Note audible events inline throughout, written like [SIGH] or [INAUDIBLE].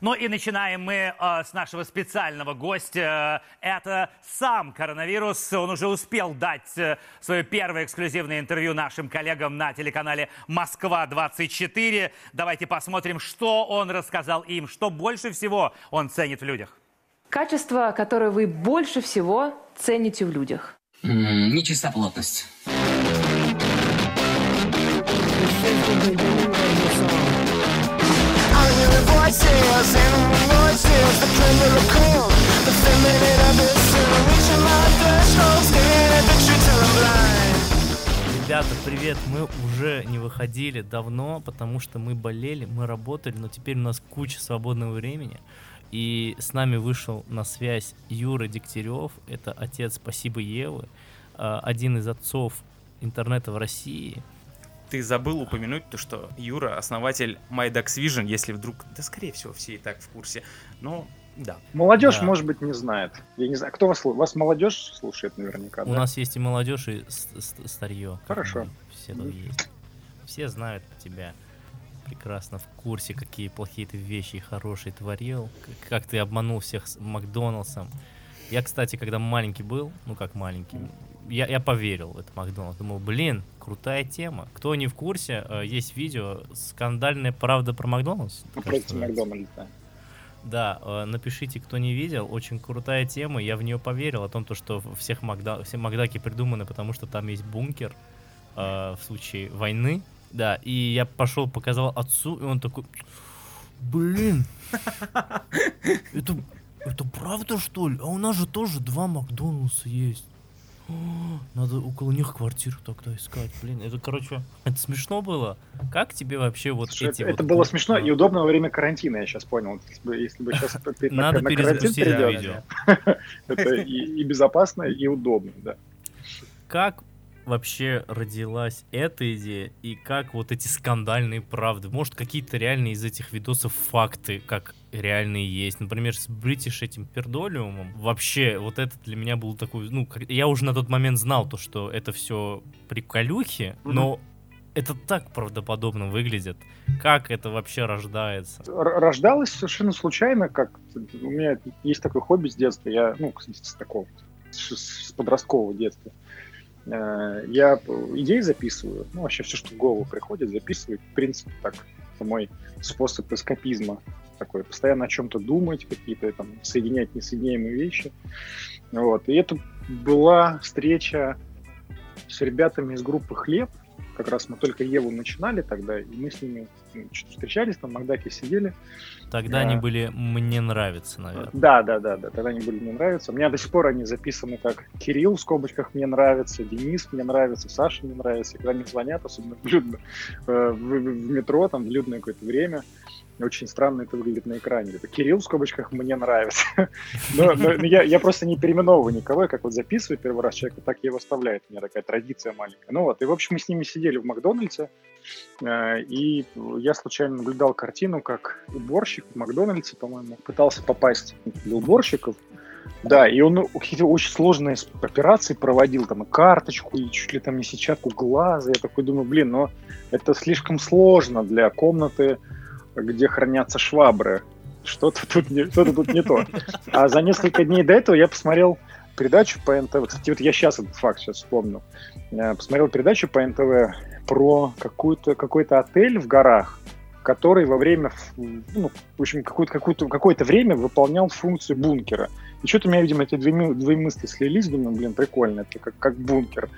Ну и начинаем мы э, с нашего специального гостя. Это сам коронавирус. Он уже успел дать э, свое первое эксклюзивное интервью нашим коллегам на телеканале «Москва-24». Давайте посмотрим, что он рассказал им, что больше всего он ценит в людях. Качество, которое вы больше всего цените в людях. М, Нечистоплотность. Voices, animal voices, the cold, the feminine abyss, reaching my threshold, staring at the truth till I'm blind. Ребята, привет! Мы уже не выходили давно, потому что мы болели, мы работали, но теперь у нас куча свободного времени. И с нами вышел на связь Юра Дегтярев, это отец Спасибо Евы, э, один из отцов интернета в России. Ты забыл упомянуть то, что Юра основатель MyDax Vision, если вдруг, да скорее всего все и так в курсе, но да. Молодежь, Да. может быть, не знает. Я не знаю, кто вас слушает? Вас молодежь слушает наверняка, У да? нас есть и молодежь, и старье. Хорошо. Все тут есть. Все знают тебя прекрасно в курсе, какие плохие ты вещи и хорошие творил, как ты обманул всех с Макдоналдсом. Я, кстати, когда маленький был, ну как маленький, я, я поверил в это Макдоналдс. Думал, блин, крутая тема. Кто не в курсе, э, есть видео «Скандальная правда про Макдоналдс». Называется. Макдональдса. да. Да, э, напишите, кто не видел, очень крутая тема, я в нее поверил, о том, то, что всех Макда... все Макдаки придуманы, потому что там есть бункер э, в случае войны, да, и я пошел, показал отцу, и он такой, блин, [LAUGHS] это, это правда что ли? А у нас же тоже два Макдональдса есть. Надо около них квартиру тогда искать. Блин, это, короче, это смешно было. Как тебе вообще вот Слушай, эти это, вот... это было смешно и удобно во время карантина, я сейчас понял. Если бы, если бы сейчас Надо перезапустить перейдем, видео. [LAUGHS] это и безопасно, и удобно, да. как вообще родилась эта идея и как вот эти скандальные правды? Может, какие-то реальные из этих видосов факты, как реальные есть? Например, с Бритиш этим пердолиумом. Вообще, вот это для меня был такой... Ну, как- я уже на тот момент знал то, что это все приколюхи, Мгм. но это так правдоподобно выглядит. Как это вообще рождается? Рождалось совершенно случайно, как у меня есть такое хобби с детства, я, ну, кстати, с такого, с подросткового детства. Э, Я идеи записываю, ну, вообще все, что в голову приходит, записываю. В принципе, так, это мой способ эскапизма такой, постоянно о чем-то думать, какие-то там соединять несоединяемые вещи. Вот. И это была встреча с ребятами из группы «Хлеб», как раз мы только Еву начинали тогда, и мы с ними ну, встречались, там в Макдаке сидели. Тогда Да. они были «мне нравится», наверное. Да, да, да, да, тогда они были «Мне нравятся». У меня до сих пор они записаны как Кирилл в скобочках «Мне нравится», Денис «Мне нравится», Саша «Мне нравится». И когда мне звонят, особенно в, людно- э, в, в- в метро, там, в людное какое-то время, очень странно это выглядит на экране. Это Кирилл в скобочках «Мне нравится». [LAUGHS] Но, но я, я просто не переименовываю никого, я как вот записываю первый раз человека, так я его оставляю. У меня такая традиция маленькая. Ну вот, и в общем мы с ними сидели в Макдональдсе, э, и я случайно наблюдал картину, как уборщик в Макдональдсе, по-моему, пытался попасть для уборщиков. Да, и он какие-то очень сложные операции проводил, там, и карточку, и чуть ли там не сетчатку глаза. Я такой думаю, блин, но это слишком сложно для комнаты, где хранятся швабры. Что-то тут не, что-то тут не то. А за несколько дней до этого я посмотрел передачу по НТВ. Кстати, вот я сейчас этот факт сейчас вспомнил. Я посмотрел передачу по НТВ про какую-то, какой-то отель в горах, который во время, ну, в общем, какое-то, какое-то, время выполнял функцию бункера. И что-то у меня, видимо, эти две, две мысли слились, думаю, блин, прикольно, это как, как бункер.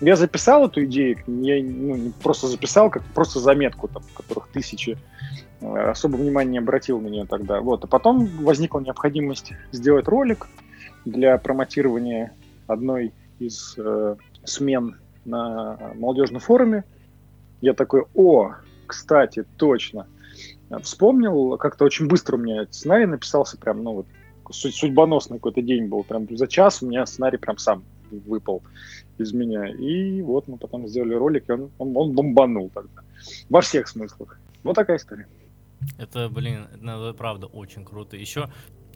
Я записал эту идею, я ну, просто записал, как просто заметку, там, которых тысячи, э, особо внимания не обратил на нее тогда. Вот. А потом возникла необходимость сделать ролик для промотирования одной из э, смен на молодежном форуме. Я такой, о, кстати, точно. Вспомнил, как-то очень быстро у меня сценарий написался, прям, ну вот, су- судьбоносный какой-то день был. Прям за час у меня сценарий прям сам выпал из меня. И вот мы потом сделали ролик, и он, он, он бомбанул тогда. Во всех смыслах. Вот такая история. Это, блин, это правда очень круто. Еще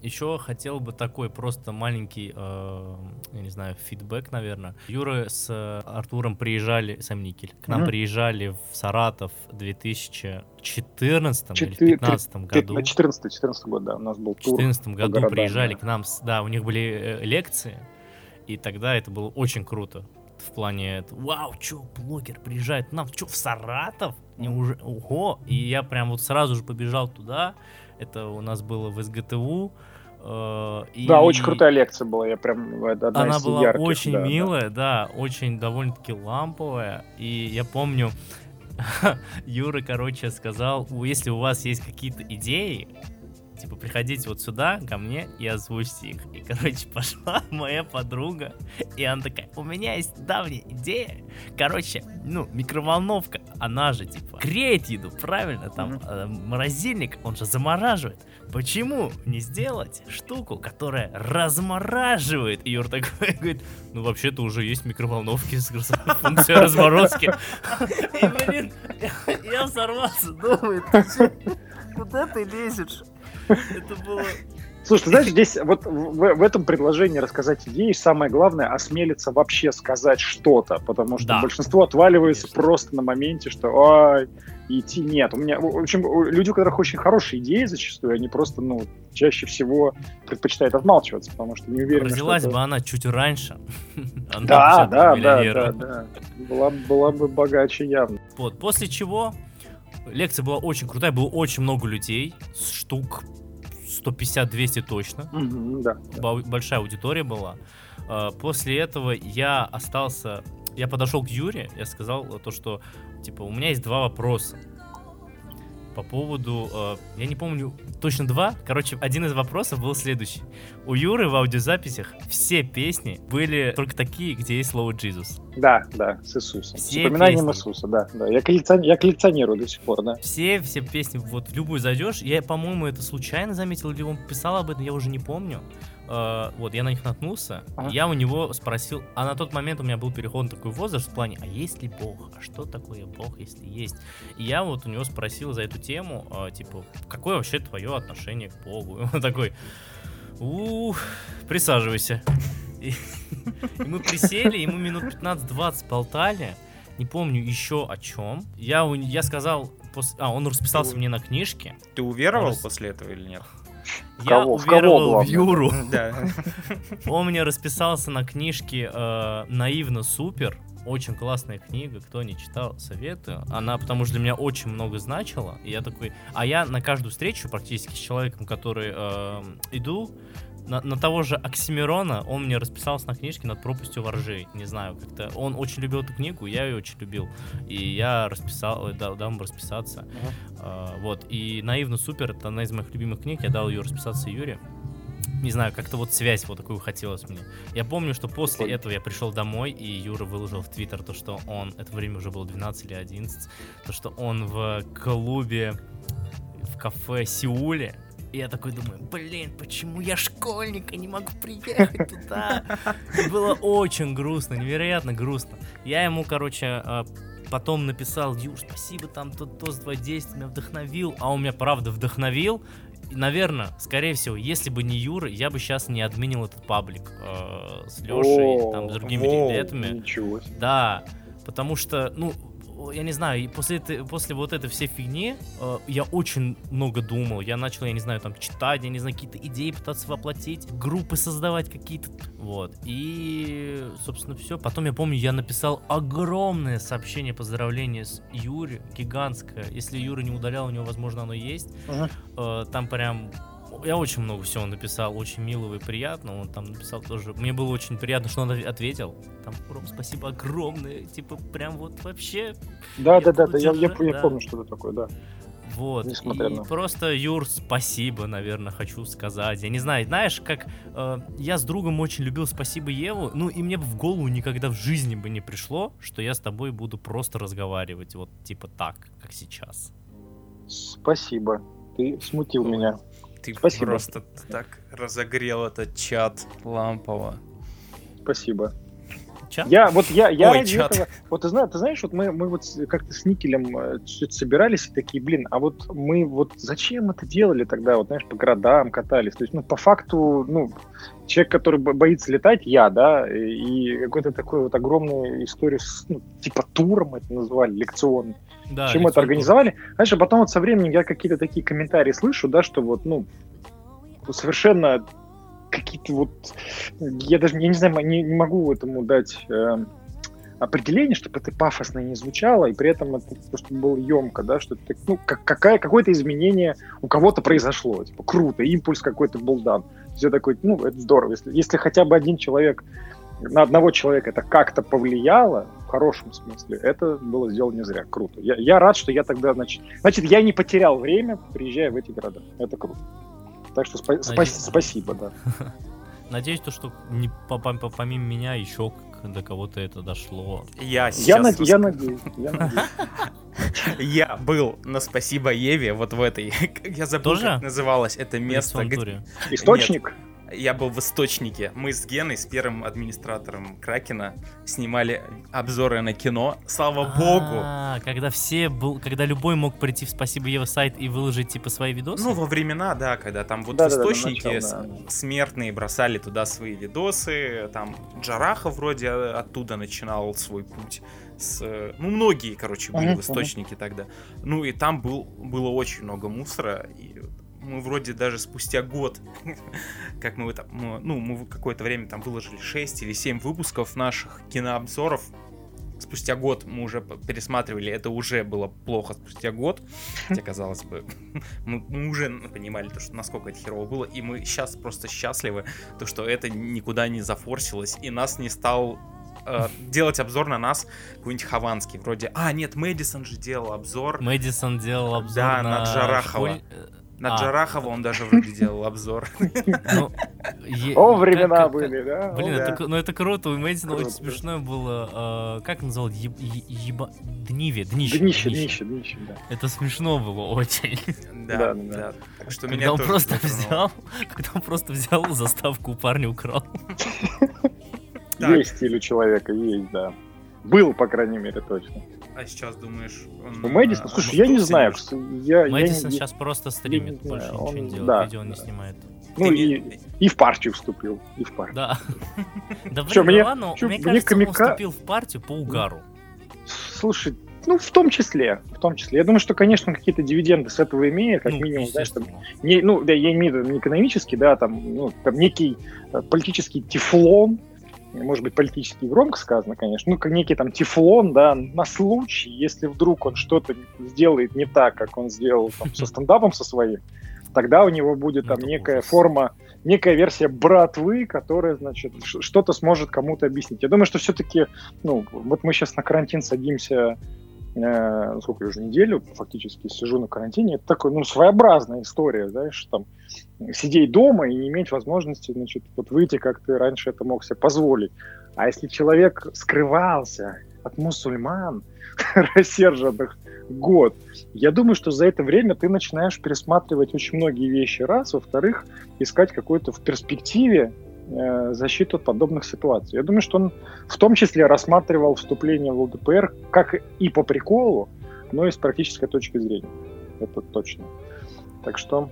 Еще хотел бы такой просто маленький, э, я не знаю, фидбэк, наверное. Юра с э, Артуром приезжали, сам Никель, к нам Мгм. приезжали в Саратов в 2014 или в Четыре- 2015 Ты- году. На 14 14 год, да, у нас был В тур. 2014 году городам, приезжали да. к нам, да, у них были э, лекции, и тогда это было очень круто. В плане, вау, чё, блогер приезжает к нам, чё, в Саратов? Неужели, ого! И я прям вот сразу же побежал туда, это у нас было в СГТУ. э, и Да, очень крутая лекция была, я прям это одна Она была ярких, очень да, да. милая, да, очень довольно-таки ламповая. И я помню, [LAUGHS] Юра, короче, сказал, «У- если у вас есть какие-то идеи, типа, приходите вот сюда, ко мне, и озвучьте их. И, короче, [LAUGHS] пошла моя подруга, и она такая, у меня есть давняя идея. Короче, ну, микроволновка, она же, типа, греет еду, правильно? Там э, морозильник, он же замораживает. Почему не сделать штуку, которая размораживает? И Юр такой [LAUGHS] говорит, ну, вообще-то уже есть микроволновки с [LAUGHS] функцией разморозки. И, блин, я взорвался, думаю, ты куда ты лезешь? Это было... Слушай, ты знаешь, здесь вот в, в этом предложении рассказать идею самое главное осмелиться вообще сказать что-то, потому что Да. большинство отваливается Конечно. просто на моменте, что ой, идти нет. У меня, в общем, люди, у которых очень хорошие идеи зачастую, они просто, ну, чаще всего предпочитают отмалчиваться, потому что не уверены, Родилась что бы она чуть раньше. [LAUGHS] Она Да, да, да, да, да. Была, была бы богаче явно. Вот, после чего лекция была очень крутая, было очень много людей, штук 150-200 точно. Да. Большая аудитория была. А, После этого я остался, я подошел к Юре, я сказал то, что, типа, у меня есть два вопроса. По поводу, э, я не помню точно два, короче, один из вопросов был следующий. У Юры в аудиозаписях все песни были только такие, где есть слово Jesus. Да, да, с Иисусом. С Все упоминанием песни. Иисуса, да, да. Я, коллекционирую, я коллекционирую до сих пор, да. Все, все песни, вот в любую зайдешь, я, по-моему, это случайно заметил, или он писал об этом, я уже не помню. Э, вот, я на них наткнулся, Ага. я у него спросил, а на тот момент у меня был переход такой возраст в плане, а есть ли Бог? А что такое Бог, если есть? И я вот у него спросил за эту тему, э, типа, какое вообще твое отношение к Богу? И он такой, ух, присаживайся. И, и мы присели, и мы минут 15-20 болтали, не помню еще о чем. Я, я сказал, пос- а, он расписался Ты- мне на книжке. Ты уверовал после этого или нет? Я кого? В кого, уверовал в? Юру. [LAUGHS] Он мне расписался на книжке э, «Наивно супер». Очень классная книга, кто не читал, советую. Она, потому что для меня очень много значила. И я такой... А я на каждую встречу практически с человеком, который э, иду, на, на того же Оксимирона, он мне расписался на книжке над пропастью воржей. Не знаю, как-то... Он очень любил эту книгу, я ее очень любил. И я расписал, э, дал, дал ему расписаться. А, вот. И «Наивно супер» — это одна из моих любимых книг. Я дал ее расписаться Юре. Не знаю, как-то вот связь вот такую хотелось мне. Я помню, что после этого я пришел домой, и Юра выложил в Твиттер то, что он, это время уже было 12 или 11, то, что он в клубе, в кафе Сеуле, и я такой думаю, блин, почему я школьник и не могу приехать туда? И было очень грустно, невероятно грустно. Я ему, короче, э, потом написал, Юр, спасибо, там тот то два действия меня вдохновил, а он меня правда вдохновил. И, наверное, скорее всего, если бы не Юра, я бы сейчас не админил этот паблик э, с Лешей, там, с другими ребятами. Да, потому что, ну, я не знаю, и после, этой, после вот этой всей фигни э, я очень много думал. Я начал, я не знаю, там, читать, я не знаю, какие-то идеи пытаться воплотить, группы создавать какие-то. Вот. И, собственно, все. Потом я помню, я написал огромное сообщение поздравления с Юри, гигантское. Если Юра не удалял, у него, возможно, оно есть. Ага. Э, там прям я очень много всего написал, очень милого и приятного. Он там написал тоже. Мне было очень приятно, что он отв- ответил. Там, Ром, спасибо огромное. Типа, прям вот вообще. Да, да, да, да, я, я, держать, я да. помню, что это такое, да. Вот. Несмотря и на- просто, Юр, спасибо, наверное, хочу сказать. Я не знаю, знаешь, как э, я с другом очень любил спасибо Еву, ну и мне бы в голову никогда в жизни бы не пришло, что я с тобой буду просто разговаривать вот типа так, как сейчас. Спасибо. Ты смутил Ой. меня. Ты Спасибо. просто так разогрел этот чат лампово. Спасибо. Чат? Я вот я, я Ой, ради чат. этого. Вот ты знаешь, ты знаешь, вот мы, мы вот как-то с Никелем э, собирались и такие, блин, а вот мы вот зачем это делали тогда, вот знаешь, по городам катались. То есть, ну, по факту, ну, человек, который бо- боится летать, я, да, и какой-то такой вот огромную историю, с, ну, типа туром это называли, лекционный. Да, Почему это организовали? Знаешь, а потом вот со временем я какие-то такие комментарии слышу, да, что вот, ну, совершенно какие-то вот... Я даже, я не знаю, не, не могу этому дать э, определение, чтобы это пафосно не звучало, и при этом это чтобы было емко, да, что это, ну, как, какая, какое-то изменение у кого-то произошло, типа, круто, импульс какой-то был дан. Все такой, ну, это здорово. Если, если хотя бы один человек, на одного человека это как-то повлияло, хорошем смысле, это было сделано не зря. Круто. Я, я рад, что я тогда, значит, значит, я не потерял время, приезжая в эти города. Это круто. Так что спа- спа- спасибо, да. [LAUGHS] Надеюсь, то, что не, по- по- по- помимо меня еще до кого-то это дошло. Я Я, сейчас над- я надеюсь. Я надеюсь. [LAUGHS] Я был на спасибо Еве вот в этой. [LAUGHS] Я забыл, Тоже? как называлось это место. Где- Источник? Я был в источнике. Мы с Геной, с первым администратором Кракена, снимали обзоры на кино. Слава богу. А, когда все был, когда любой мог прийти в Спасибо Ева сайт и выложить типа свои видосы. Ну, во времена, да, когда там вот Да-да-да, в источнике начало, с- смертные бросали туда свои видосы, там Джараха вроде оттуда начинал свой путь. С, э, ну, многие, короче, были Мгм, в источнике тогда. Ну, и там был, было очень много мусора, и мы вроде даже спустя год, [LAUGHS] как мы, мы- ну, мы какое-то время там выложили 6 или 7 выпусков наших кинообзоров, спустя год мы уже пересматривали, это уже было плохо спустя год, хотя, [LAUGHS] казалось бы, [LAUGHS] мы, мы уже понимали, то, что насколько это херово было, и мы сейчас просто счастливы, то, что это никуда не зафорсилось, и нас не стал э, делать обзор на нас какой-нибудь Хованский, вроде, а, нет, Мэдисон же делал обзор, Мэдисон делал обзор Да, на, на Джарахова. школь- на а. Джарахова он даже вроде делал обзор. ну, О, как- времена были, да? Блин, ну это круто, у Мэдисона очень смешное было, э, как е- еба... Дниве, днище, Днище, днище, днище, да. Это смешно было очень. Да, Да, что меня он просто взял, [LAUGHS] когда он просто взял заставку у парня украл. Есть стиль у человека, есть, да. Был, по крайней мере, точно. А сейчас думаешь, он... У Мэдисона, а, слушай, он я не знаю, я, я Мэдисон не- сейчас просто стримит, не больше знаю, ничего он- не делает, да. видео он не снимает. ну Ты и, и в партию вступил, и в партию. Да. Да блин, мне- да ладно, мне кажется, он вступил в партию по угару. Слушай, ну в том числе, в том числе. Я думаю, что, конечно, какие-то дивиденды с этого имеет, как Ну, минимум, знаешь, там, естественно. не, ну, да, я имею в виду не экономический, да, там, ну, там некий э, политический тефлон, может быть, политически громко сказано, конечно, ну, как некий там тефлон, да, на случай, если вдруг он что-то сделает не так, как он сделал там, со [LAUGHS] стендапом со своим, тогда у него будет там некая форма, некая версия братвы, которая, значит, что-то сможет кому-то объяснить. Я думаю, что все-таки, ну, вот мы сейчас на карантин садимся, э, сколько я уже неделю фактически сижу на карантине, это такой, ну, своеобразная история, знаешь, там, сидеть дома и не иметь возможности, значит, вот выйти, как ты раньше это мог себе позволить. А если человек скрывался от мусульман, [LAUGHS] рассерженных год, я думаю, что за это время ты начинаешь пересматривать очень многие вещи, раз. Во-вторых, искать какую-то в перспективе э, защиту от подобных ситуаций. Я думаю, что он в том числе рассматривал вступление в ЛДПР как и по приколу, но и с практической точки зрения. Это точно. Так что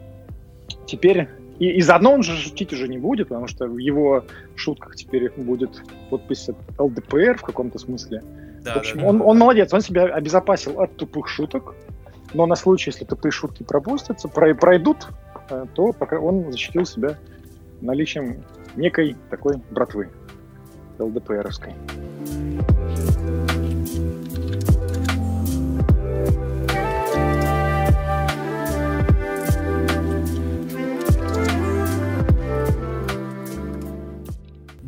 теперь... И, и заодно он же шутить уже не будет, потому что в его шутках теперь будет подпись от ЛДПР в каком-то смысле. Да, В общем, да, он, да. он молодец, он себя обезопасил от тупых шуток, но на случай, если тупые шутки пропустятся, про- пройдут, э, то пока он защитил себя наличием некой такой братвы ЛДПРовской.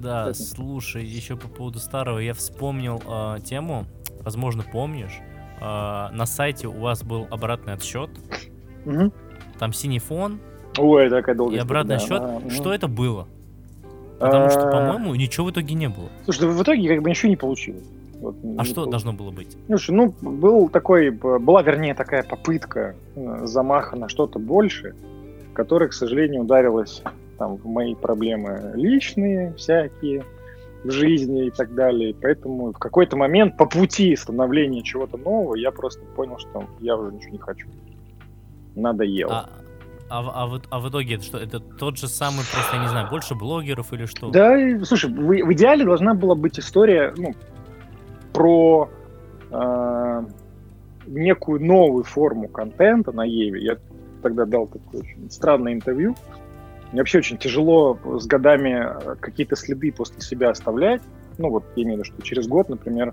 Да, слушай, еще по поводу старого, я вспомнил э, тему, возможно, помнишь. Э, на сайте у вас был обратный отсчет, Мгм. там синий фон Ой, такая долгая и обратный отсчет. да, мгм. Что это было? Потому что, А, по-моему, ничего в итоге не было. Слушай, да в итоге как бы ничего не получилось. Вот, А не что пол- должно было быть? Слушай, ну, был такой, была, вернее, такая попытка э, замаха на что-то больше, которая, к сожалению, ударилась там, в мои проблемы личные всякие. в жизни и так далее. Поэтому в какой-то момент по пути становления чего-то нового я просто понял, что я уже ничего не хочу. Надоело. А, а, в- а, вот, а в итоге это что? Это тот же самый, просто, я не знаю, больше блогеров или что? Да, и, слушай, в, в идеале должна была быть история ну, про э, некую новую форму контента на Еве. Я тогда дал такое очень странное интервью. Мне вообще очень тяжело с годами э, какие-то следы после себя оставлять. Ну вот, я имею в виду, что через год, например,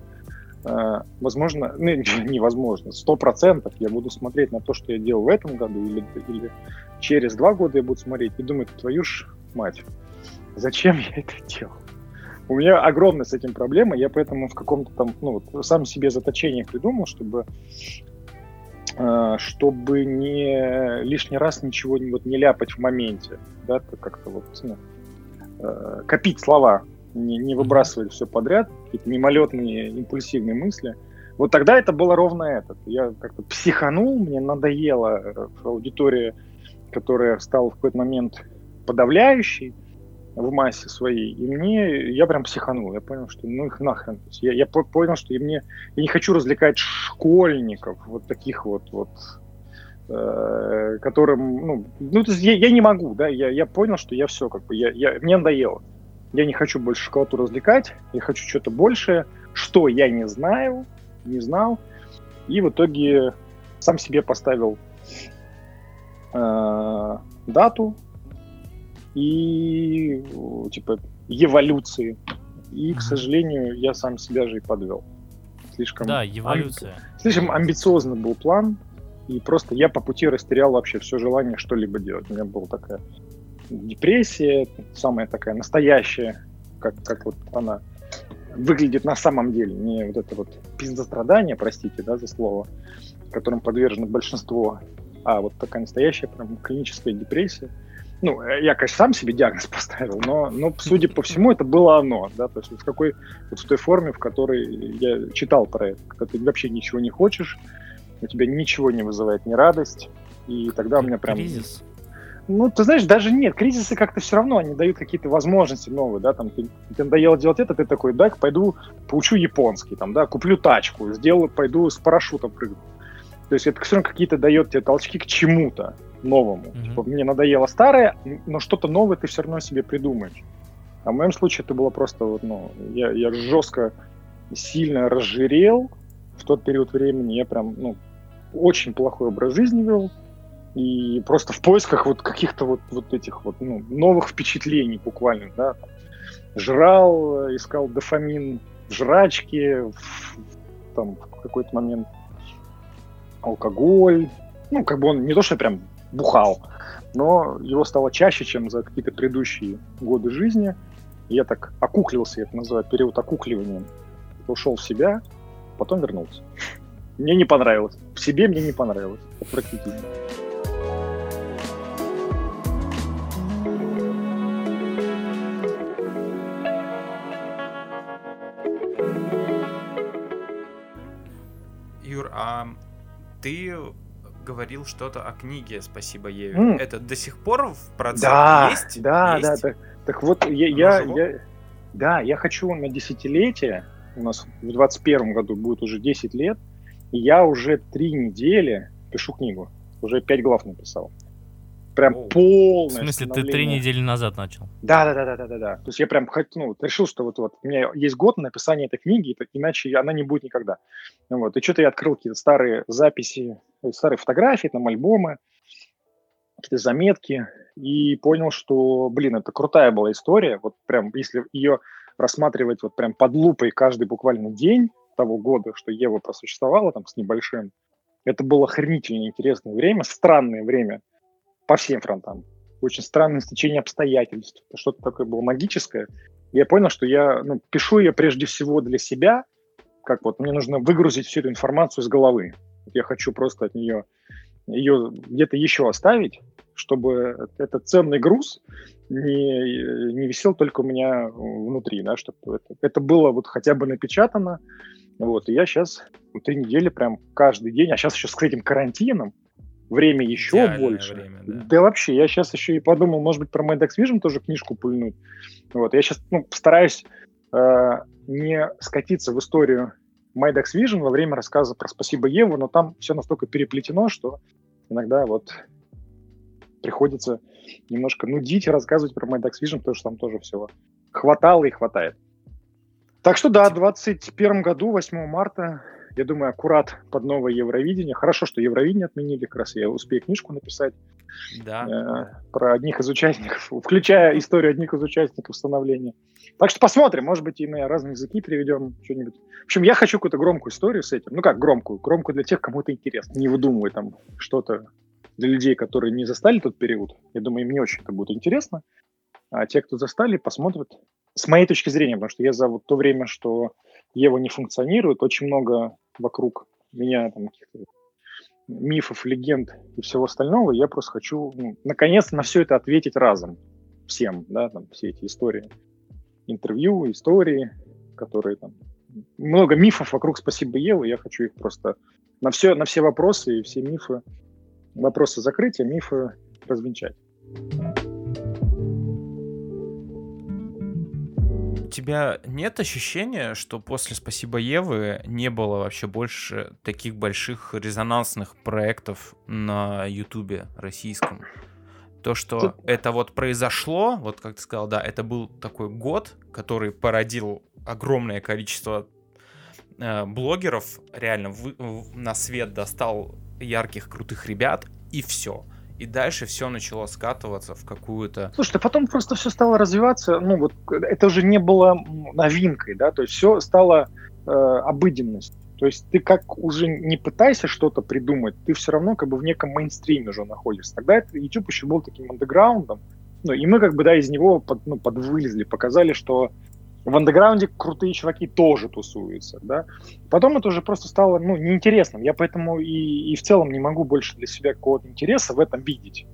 э, возможно, ну, [LAUGHS] невозможно, сто процентов я буду смотреть на то, что я делал в этом году, или, или через два года я буду смотреть и думать, твою ж мать, зачем я это делал? У меня огромная с этим проблема, я поэтому в каком-то там, ну, вот, сам себе заточение придумал, чтобы чтобы не лишний раз ничего не, вот, не ляпать в моменте, да, то как-то вот ну, э, копить слова, не, не выбрасывать все подряд, какие-то мимолетные импульсивные мысли. Вот тогда это было ровно это. Я как-то психанул, мне надоела э, аудитория, которая стала в какой-то момент подавляющей в массе своей, и мне, я прям психанул, я понял, что ну их нахрен. Я, я по- понял, что и мне, я не хочу развлекать школьников, вот таких вот, вот э, которым, ну, ну то есть я, я не могу, да, я, я понял, что я все, как бы, я, я, мне надоело. Я не хочу больше школоту развлекать, я хочу что-то большее, что я не знаю, не знал, и в итоге сам себе поставил э, дату и типа эволюции. И, к сожалению, я сам себя же и подвел. Слишком Да, амби- эволюция. слишком амбициозный был план, и просто я по пути растерял вообще все желание что-либо делать. У меня была такая депрессия, самая такая настоящая, как, как вот она выглядит на самом деле, не вот это вот пиздострадание, простите, да, за слово, которым подвержено большинство, а вот такая настоящая прям клиническая депрессия. Ну, э, я, конечно, сам себе диагноз [LAUGHS] поставил, но, но судя по всему, это было оно, да, то есть вот в какой, вот в той форме, в которой я читал про это, когда ты вообще ничего не хочешь, у тебя ничего не вызывает ни радость, и тогда у меня прям... Кризис. Ну, ты знаешь, даже нет, кризисы как-то все равно, они дают какие-то возможности новые, да, там, ты, тебе надоело делать это, ты такой, дай пойду поучу японский, там, да, куплю тачку, сделаю, пойду с парашютом прыгну. То есть это все равно какие-то дает тебе толчки к чему-то новому. Мгм. Типа, мне надоело старое, но что-то новое ты все равно себе придумаешь. А в моем случае это было просто вот, ну, я, я жестко, сильно разжирел в тот период времени, я прям, ну, очень плохой образ жизни вел, и просто в поисках вот каких-то вот, вот этих вот ну, новых впечатлений буквально, да, жрал, искал дофамин в жрачке, в- там в какой-то момент алкоголь, ну, как бы он не то, что прям бухал, но его стало чаще, чем за какие-то предыдущие годы жизни. Я так окуклился, я это называю период окукливания. Ушел в себя, потом вернулся. Мне не понравилось. В себе мне не понравилось. Отвратительно. Юр, а ты говорил что-то о книге «Спасибо Еве». М. Это до сих пор в процессе Да, есть? да, Есть? да, так, так вот, я, я, я- да, я хочу на десятилетие, у нас в 21 году будет уже 10 лет, и я уже три недели пишу книгу, уже пять глав написал. Прям Оу. В полное смысле, ты три недели назад начал? Да, да, да, да, да, да, да. То есть я прям ну, решил, что вот, вот у меня есть год на написание этой книги, иначе она не будет никогда. Ну Вот. И что-то я открыл какие-то старые записи, э, старые фотографии, там альбомы, какие-то заметки, и понял, что, блин, это крутая была история. Вот прям, если ее рассматривать вот прям под лупой каждый буквально день того года, что Ева просуществовала там с небольшим, это было охренительно интересное время, странное время по всем фронтам очень странное стечение обстоятельств, что-то такое было магическое. Я понял, что я ну, пишу ее прежде всего для себя, как вот мне нужно выгрузить всю эту информацию из головы. Я хочу просто от нее ее где-то еще оставить, чтобы этот ценный груз не, не висел только у меня внутри, да, чтобы это, это было вот хотя бы напечатано. Вот, и я сейчас три недели прям каждый день, а сейчас еще с этим карантином, время еще Идеальное больше. время, да. да. вообще, я сейчас еще и подумал, может быть, про Mad X Vision тоже книжку пульнуть. Вот, я сейчас ну, стараюсь э, не скатиться в историю Майдакс Vision во время рассказа про «Спасибо, Еву», но там все настолько переплетено, что иногда вот приходится немножко нудить и рассказывать про Майдакс Vision, потому что там тоже всего хватало и хватает. Так что да, в 2021 году, 8 марта, я думаю, аккурат под новое Евровидение. Хорошо, что Евровидение отменили, как раз я успею книжку написать Да. э, про одних из участников, [LAUGHS] включая историю одних из участников становления. Так что посмотрим, может быть, и на разные языки переведем что-нибудь. В общем, я хочу какую-то громкую историю с этим. Ну как громкую? Громкую для тех, кому это интересно. Не выдумывай там что-то для людей, которые не застали тот период. Я думаю, им не очень это будет интересно. А те, кто застали, посмотрят. С моей точки зрения, потому что я за вот то время, что Ева не функционирует, очень много вокруг меня там мифов, легенд и всего остального. Я просто хочу, ну, наконец, на все это ответить разом. Всем, да, там, все эти истории. Интервью, истории, которые там... Много мифов вокруг «Спасибо, Ева». Я хочу их просто на все, на все вопросы и все мифы, вопросы закрыть, а мифы развенчать. Тебя нет ощущения, что после «Спасибо, Евы» не было вообще больше таких больших резонансных проектов на Ютубе российском? То, что Тут- это вот произошло, вот как ты сказал, да, это был такой год, который породил огромное количество э, блогеров, реально вы- на свет достал ярких, крутых ребят, и все. И дальше все начало скатываться в какую-то... Слушай, а потом просто все стало развиваться, ну вот это уже не было новинкой, да, то есть все стало э, обыденностью. То есть ты как уже не пытайся что-то придумать, ты все равно как бы в неком мейнстриме уже находишься. Тогда YouTube еще был таким андеграундом, ну и мы как бы да из него под, ну, подвылезли, показали, что в андеграунде крутые чуваки тоже тусуются, да. Потом это уже просто стало, ну, неинтересным. Я поэтому и, и в целом не могу больше для себя какого-то интереса в этом видеть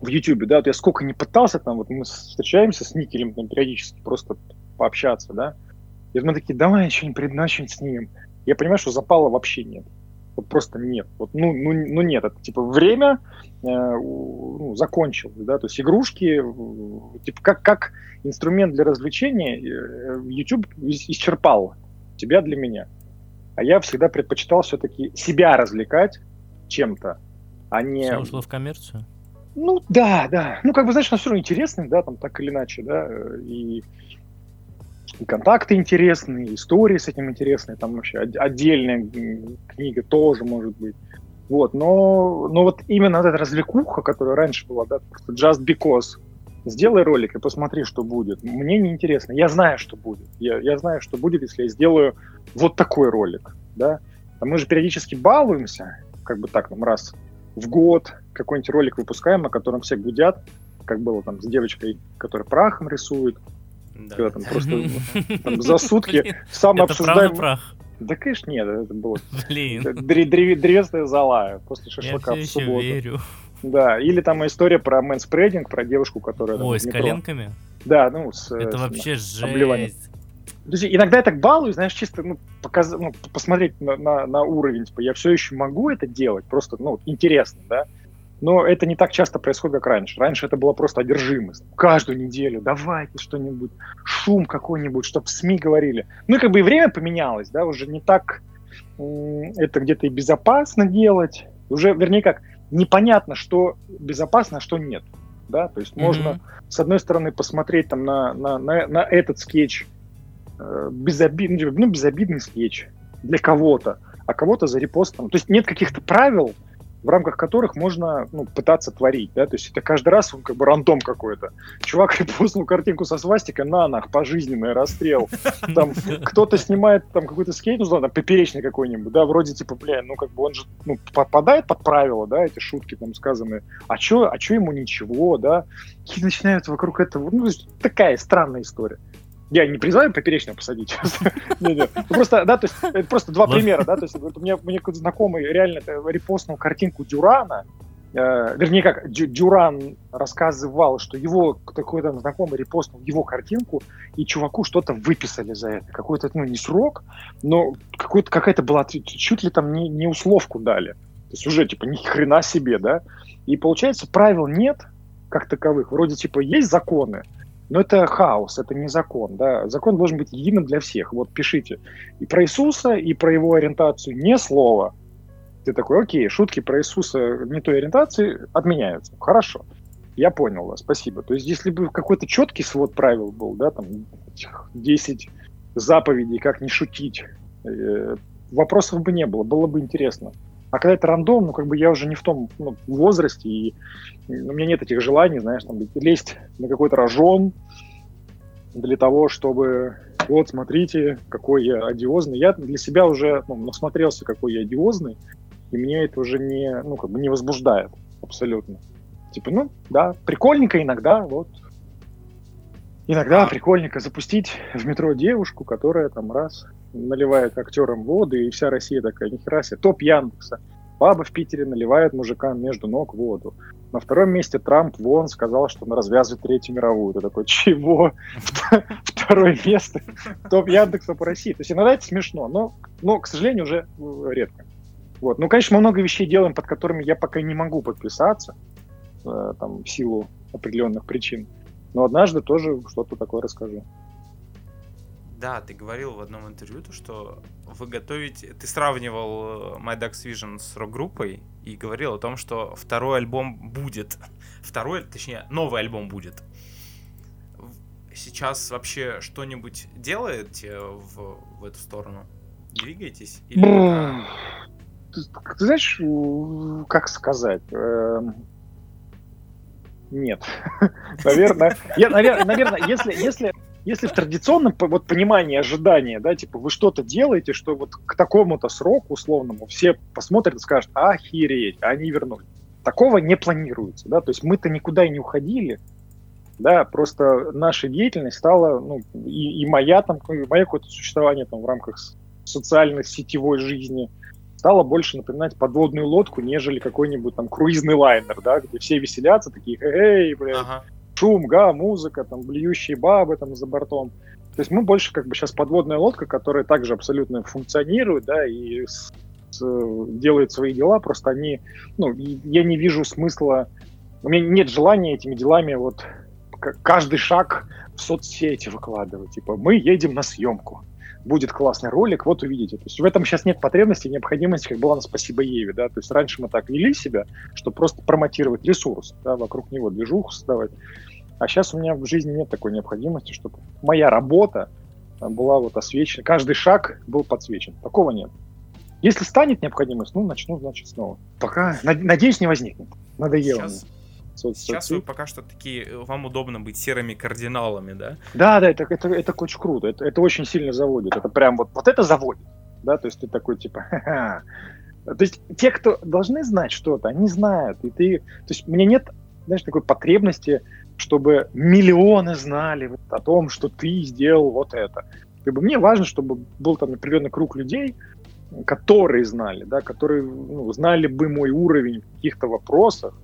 в Ютубе, да, вот я сколько не пытался, там, вот мы встречаемся с Никелем там, периодически просто пообщаться, да, и мы такие, давай что-нибудь придумаем, что-нибудь снимем. Я понимаю, что запала вообще нет. Вот просто нет. Вот, ну, ну, ну нет, это типа время э, ну, закончилось, да, то есть игрушки, э, типа как, как инструмент для развлечения э, YouTube ис- исчерпал тебя для меня. А я всегда предпочитал все-таки себя развлекать чем-то, а не... Все ушло в коммерцию. Ну да, да. Ну, как бы, знаешь, он все равно интересный, да, там так или иначе, да. И, и контакты интересные, и истории с этим интересные, там вообще от- отдельная книга тоже может быть. Вот, но, но вот именно эта развлекуха, которая раньше была, да, просто just because, сделай ролик и посмотри, что будет. Мне не интересно. Я знаю, что будет. Я, я знаю, что будет, если я сделаю вот такой ролик, да. А мы же периодически балуемся, как бы так, там, раз в год какой-нибудь ролик выпускаем, на котором все гудят, как было там с девочкой, которая прахом рисует, Да. когда там просто [LAUGHS] там за сутки самый обсуждаемый... прах? Да, конечно, нет, это было Блин. дре- дре- древесная зола после шашлыка в субботу. верю. Да, или там история про мэнспрейдинг, про девушку, которая... Ой, с коленками? Да, ну, с... э, Это вообще жесть. Есть иногда я так балую, знаешь, чисто ну, показ... ну, посмотреть на, на, на уровень. Типа, я все еще могу это делать, просто ну, интересно, да. Но это не так часто происходит, как раньше. Раньше это была просто одержимость. Каждую неделю давайте что-нибудь, шум какой-нибудь, чтобы в СМИ говорили. Ну и как бы и время поменялось, да, уже не так это где-то и безопасно делать. Уже, вернее, как, непонятно, что безопасно, а что нет. Да, то есть можно Мгм. с одной стороны, посмотреть там на, на, на, на этот скетч, э, безобидный, ну, безобидный скетч для кого-то, а кого-то за репостом. То есть нет каких-то правил, в рамках которых можно ну, пытаться творить, да, то есть это каждый раз он как бы рандом какой-то. Чувак [LAUGHS] репостнул картинку со свастикой, на нах, пожизненный расстрел. Там кто-то снимает там какой-то скейт, ну, там, поперечный какой-нибудь, да, вроде типа, бля, ну, как бы он же, ну, попадает под правила, да, эти шутки там сказанные, а чё, а чё ему ничего, да, и начинают вокруг этого, ну, такая странная история. Я не призываю поперечного посадить. [LAUGHS] Ну, Просто, да, то есть, это просто два примера, да, то есть, у меня, мне какой-то знакомый реально репостнул картинку Дюрана, э, вернее, как, Дю- Дюран рассказывал, что его какой-то знакомый репостнул его картинку, и чуваку что-то выписали за это. Какой-то, ну, не срок, но какой-то, какая-то была, чуть чуть ли там не, не условку дали. То есть уже, типа, ни хрена себе, да. И получается, правил нет, как таковых. Вроде, типа, есть законы, Но это хаос, это не закон. Да? Закон должен быть единым для всех. Вот пишите и про Иисуса, и про его ориентацию не слово. Ты такой, окей, шутки про Иисуса не той ориентации отменяются. Хорошо. Я понял вас, спасибо. То есть, если бы какой-то четкий свод правил был, да, там 10 заповедей, как не шутить, э, вопросов бы не было, было бы интересно. А когда это рандом, ну, как бы я уже не в том ну, возрасте, и у меня нет этих желаний, знаешь, там, лезть на какой-то рожон для того, чтобы вот, смотрите, какой я одиозный. Я для себя уже ну, насмотрелся, какой я одиозный, и меня это уже не, ну, как бы не возбуждает абсолютно. Типа, ну, да, прикольненько иногда, вот. Иногда прикольненько запустить в метро девушку, которая там раз наливает актерам воды, и вся Россия такая, нихера себе, топ Яндекса. Бабы в Питере наливают мужикам между ног воду. На втором месте Трамп вон сказал, что он развязывает Третью мировую. Ты такой, чего? [LAUGHS] Второе место. Топ Яндекса по России. То есть иногда это смешно, но, но к сожалению, уже э, редко. Вот. Ну, конечно, мы много вещей делаем, под которыми я пока не могу подписаться, э, там, в силу определенных причин. Но однажды тоже что-то такое расскажу. Да, ты говорил в одном интервью, то, что вы готовите... Ты сравнивал э, My Ducks Vision с рок-группой и говорил о том, что второй альбом будет. [LAUGHS] Второй, точнее, новый альбом будет. Сейчас вообще что-нибудь делаете в, в эту сторону? Двигаетесь? Или пока- Ты, ты знаешь, как сказать? Эм, Нет. [LAUGHS] Наверное, я, навер- наверное, если, если, если в традиционном вот, понимании ожидания, да, типа вы что-то делаете, что вот к такому-то сроку условному все посмотрят и скажут, охереть, они вернулись. Такого не планируется, да, то есть мы-то никуда и не уходили, да, просто наша деятельность стала, ну, и, и моя там, и мое какое-то существование там в рамках с- социальной сетевой жизни стало больше напоминать подводную лодку, нежели какой-нибудь там круизный лайнер, да, где все веселятся, такие, эй, блядь, Ага. Шум, га, музыка, там, блюющие бабы там за бортом. То есть мы больше как бы сейчас подводная лодка, которая также абсолютно функционирует, да, и с- с- делает свои дела, просто они, ну, я не вижу смысла, у меня нет желания этими делами вот каждый шаг в соцсети выкладывать, типа, мы едем на съемку, будет классный ролик, вот увидите. То есть в этом сейчас нет потребности, необходимости, как была на «Спасибо Еве», да, то есть раньше мы так вели себя, что просто промотировать ресурс, да, вокруг него движуху создавать. А сейчас у меня в жизни нет такой необходимости, чтобы моя работа а, была вот освещена, каждый шаг был подсвечен. Такого нет. Если станет необходимость, ну, начну, значит, снова. Пока, над- надеюсь, не возникнет. Надоело Сейчас, мне. Сейчас вы пока что такие... э, Вам удобно быть серыми кардиналами, да? Да, да, это, это, это очень круто. Это, это очень сильно заводит. Это прям вот, вот это заводит. Да, то есть ты такой типа, [LAUGHS] ха-ха. То есть те, кто должны знать что-то, они знают. И ты, то есть у меня нет, знаешь, такой потребности, чтобы миллионы знали вот о том, что ты сделал вот это. Как бы мне важно, чтобы был там определенный круг людей, которые знали, да, которые ну, знали бы мой уровень в каких-то вопросах,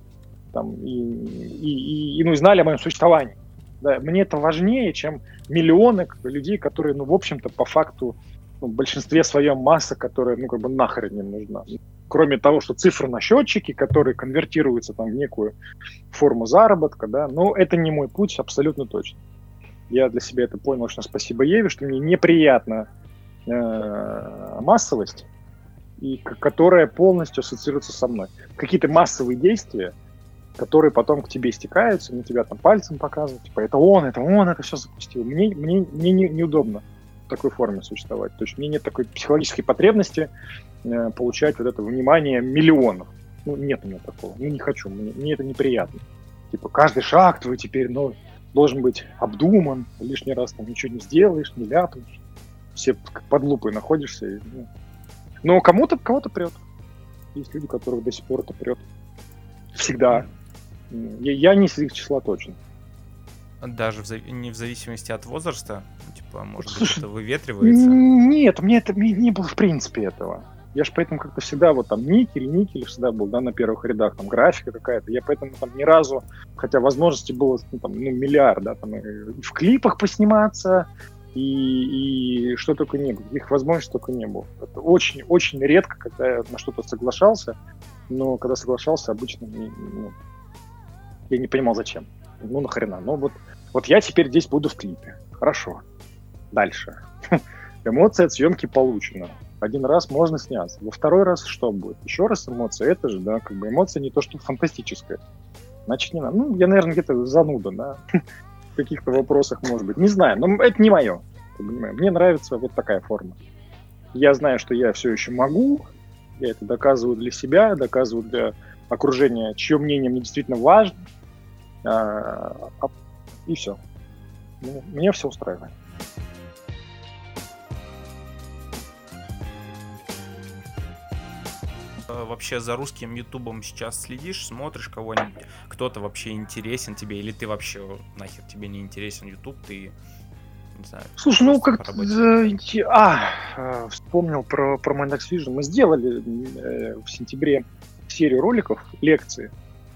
там, и, и, и, ну, знали о моем существовании. Да, мне это важнее, чем миллионы людей, которые, ну, в общем-то, по факту, ну, в большинстве своем масса, которая, ну, как бы нахрен не нужна. Кроме того, что цифры на счетчике, которые конвертируются там в некую форму заработка, да, но это не мой путь абсолютно точно. Я для себя это понял, что спасибо Еве, что мне неприятна э, массовость, и которая полностью ассоциируется со мной. Какие-то массовые действия, которые потом к тебе стекаются, на тебя там пальцем показывают, типа, это он, это он это все запустил. Мне, мне, мне не, неудобно такой форме существовать. То есть мне нет такой психологической потребности э, получать вот это внимание миллионов. Ну, нет у меня такого. Ну, не хочу, мне, мне это неприятно. Типа, каждый шаг твой теперь, ну, должен быть обдуман, лишний раз там ничего не сделаешь, не ляпнешь. Все под лупой находишься. и, ну. Но кому-то, кого-то прет. Есть люди, которых до сих пор это прет. Всегда. Я, я не из их числа точно. Даже в не в зависимости от возраста, ну, типа, может быть, Слушай, это выветривается. Нет, меня это мне не было в принципе этого. Я же поэтому как-то всегда вот там никель, никель всегда был, да, на первых рядах, там графика какая-то. Я поэтому там ни разу, хотя возможности было ну, там, ну, миллиард, да, там и в клипах посниматься, и, и что только не было, их возможностей только не было. Это очень, очень редко, когда я на что-то соглашался, но когда соглашался, обычно не- ну, я не понимал, зачем. Ну, нахрена? Ну, вот, вот я теперь здесь буду в клипе. Хорошо. Дальше. [LAUGHS] Эмоция от съемки получена. Один раз можно сняться. Во второй раз что будет? Еще раз эмоция. Это же, да, как бы эмоция не то, что фантастическая. Значит, не надо. Ну, я, наверное, где-то зануда, да, [LAUGHS] в каких-то вопросах, может быть. Не знаю, но это не мое. Мне нравится вот такая форма. Я знаю, что я все еще могу, я это доказываю для себя, доказываю для окружения, чье мнение мне действительно важно. А, а, и все. Меня все устраивает. Э, Вообще за русским ютубом сейчас следишь, смотришь кого-нибудь, кто-то вообще интересен тебе, или ты вообще нахер тебе не интересен ютуб, ты не знаю. Слушай, ну как... А, вспомнил про, про Mandax Vision. Мы сделали э, в сентябре серию роликов, лекции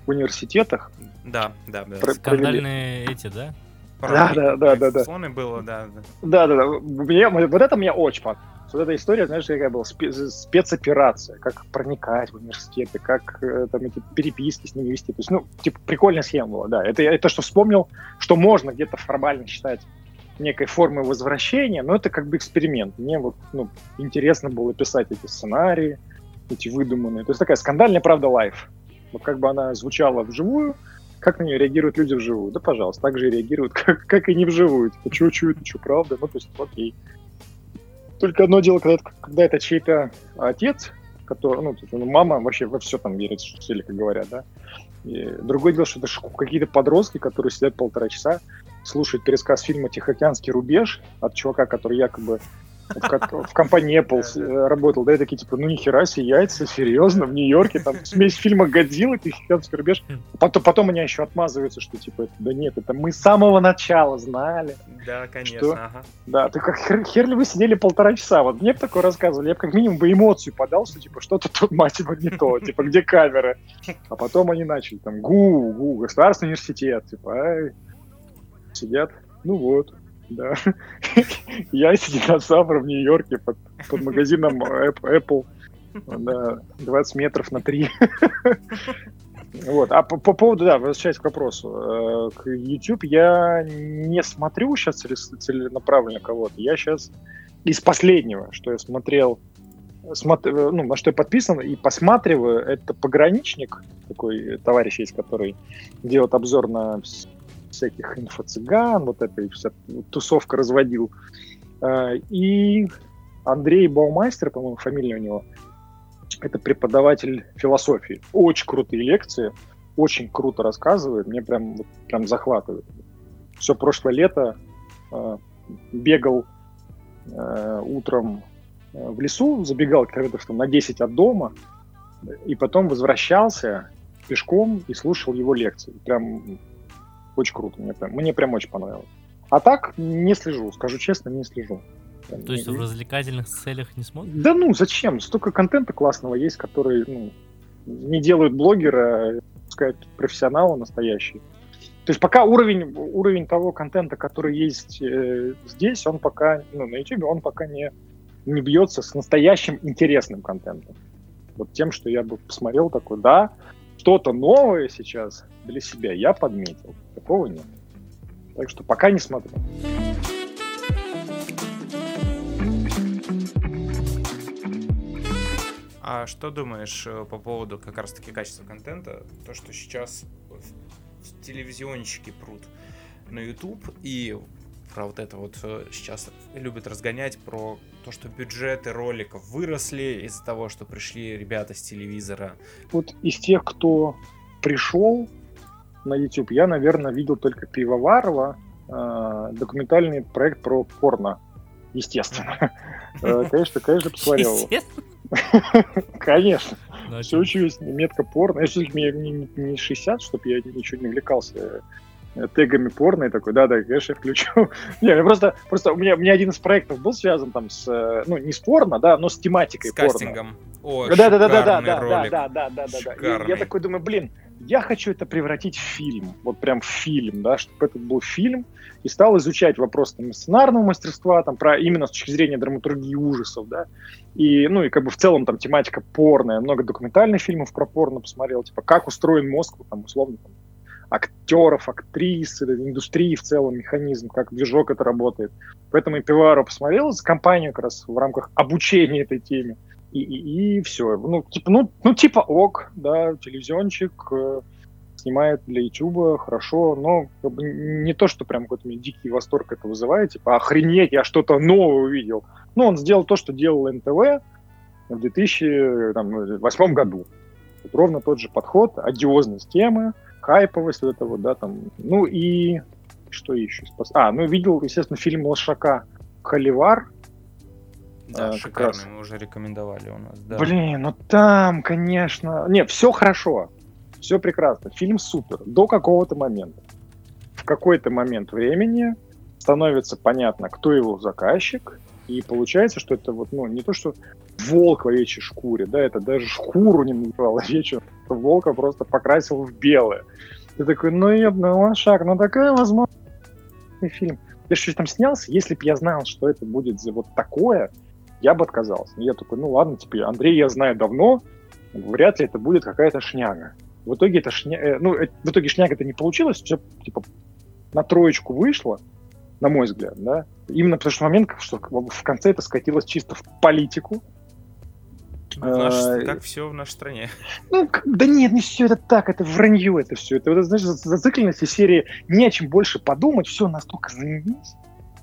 в университетах. Да, да, да. Про- Скандальные эти, да? Да, да, да, да, да. Слоны было, да, да. Да-да-да, мне, вот это мне очень понравилось. Вот эта история, знаешь, какая была, спе- спецоперация, как проникать в университеты, как э, там эти переписки с ними вести. То есть, ну, типа, прикольная схема была, да. Это я то, что вспомнил, что можно где-то формально считать некой формой возвращения, но это как бы эксперимент. Мне вот, ну, интересно было писать эти сценарии, эти выдуманные. То есть такая скандальная правда лайф. Вот как бы она звучала вживую, как на нее реагируют люди вживую? Да, пожалуйста, так же и реагируют, [LAUGHS] как, как и не вживую. Типа, что, что это, правда? Ну, то есть, окей. Только одно дело, когда, когда это чей-то отец, который, ну, есть, ну, мама вообще во все там верит, что как говорят, да. И другое дело, что это какие-то подростки, которые сидят полтора часа, слушают пересказ фильма «Тихоокеанский рубеж» от чувака, который якобы как- в компании Apple э, работал, да, и такие, типа, ну нихера себе, яйца, серьезно, в Нью-Йорке, там, смесь фильма «Годзилла», «Тихоокеанский рубеж», потом, потом они еще отмазываются, что, типа, это, да нет, это мы с самого начала знали. Да, конечно, Что? ага. Да, ты как хер, хер ли вы сидели полтора часа? Вот мне бы такое рассказывали, я бы как минимум бы эмоцию подал, что типа что-то тут, мать его, не то, типа где камеры? А потом они начали там ГУ, ГУ, Государственный университет, типа, ай, сидят, ну вот, да. [LAUGHS] Я динозавр в Нью-Йорке под, под магазином App- Apple, да, 20 метров на 3. [LAUGHS] Вот. А по, по поводу, да, возвращаясь к вопросу, э, к YouTube я не смотрю сейчас целенаправленно кого-то. Я сейчас из последнего, что я смотрел, смотр- э, ну, на что я подписан и посматриваю, это пограничник, такой товарищ есть, который делает обзор на всяких инфо-цыган, вот эта вся тусовка разводил. Э, И Андрей Баумайстер, по-моему, фамилия у него, это преподаватель философии. Очень крутые лекции, очень круто рассказывает, мне прям, прям захватывает. Все прошлое лето э, бегал э, утром в лесу, забегал километров там, на 10 от дома, и потом возвращался пешком и слушал его лекции. Прям очень круто, мне прям, мне прям очень понравилось. А так не слежу, скажу честно, не слежу. То есть в развлекательных целях не смотришь? да ну, зачем? Столько контента классного есть, который ну, не делают блогера, сказать, профессионала настоящий. То есть пока уровень, уровень того контента, который есть э, здесь, он пока, ну, на YouTube, он пока не, не бьется с настоящим интересным контентом. Вот тем, что я бы посмотрел такой, да, что-то новое сейчас для себя я подметил. Такого нет. Так что пока не смотрю. А что думаешь э, по поводу как раз-таки качества контента? То, что сейчас телевизионщики прут на YouTube и про вот это вот э, сейчас любят разгонять про то, что бюджеты роликов выросли из-за того, что пришли ребята с телевизора. вот из тех, кто пришел на YouTube, я, наверное, видел только Пивоварова, э, документальный проект про порно, естественно. [LAUGHS] Э, Конечно, конечно, посмотрел. [LAUGHS] Конечно. Ну, а Все учусь, метка порно. Я все-таки мне не, не 60, чтобы я ничего не увлекался тегами порно и такой, да-да, конечно, я [LAUGHS] включу. не, я просто, просто у меня, у меня один из проектов был связан там с, э, ну, не с порно, да, но с тематикой С порно. кастингом. О, Да, да, да, да, да, да, да, да, да, да, да, да. Я такой думаю, блин, я хочу это превратить в фильм, вот прям в фильм, да, чтобы это был фильм, и стал изучать вопрос там, сценарного мастерства, там, про, именно с точки зрения драматургии ужасов, да, и, ну, и как бы в целом там тематика порная, много документальных фильмов про порно посмотрел, типа, как устроен мозг, там, условно, там, актеров, актрис, это индустрии в целом, механизм, как движок это работает. Поэтому и Пиваро посмотрел компанию как раз в рамках обучения этой теме. И, и, и все. Ну, типа, ну, ну, типа ок, да, телевизиончик, э, снимает для Ютуба, хорошо, но как бы, не то, что прям какой-то дикий восторг это вызывает, типа, охренеть, я что-то новое увидел. Ну, он сделал то, что делал НТВ в 2008 году. Вот ровно тот же подход, одиозность темы, хайповость вот этого, да, там, ну и что еще спас? А, ну видел, естественно, фильм Лошака «Холивар», Да, А, шикарный, раз. мы уже рекомендовали у нас. Да. Блин, ну там, конечно... Не, все хорошо. Все прекрасно. Фильм супер. До какого-то момента. В какой-то момент времени становится понятно, кто его заказчик. И получается, что это вот, ну, не то, что волк в овечьей шкуре, да, это даже шкуру не называл овечью, волка просто покрасил в белое. Ты такой, ну, ебаный лошак, ну такая возможность. фильм. Я что там снялся, если бы я знал, что это будет за вот такое, я бы отказался. Я такой, ну ладно, типа, Андрей я знаю давно, вряд ли это будет какая-то шняга. В итоге это шня... э, ну, э, в итоге шняга это не получилось, все, типа, на троечку вышло, на мой взгляд, да. Именно потому что момент, что в конце это скатилось чисто в политику. В наш- Как все в нашей стране. Ну, да нет, не все это так, это вранье это все. Это, знаешь, за- зацикленность из серии не о чем больше подумать, все настолько заебись,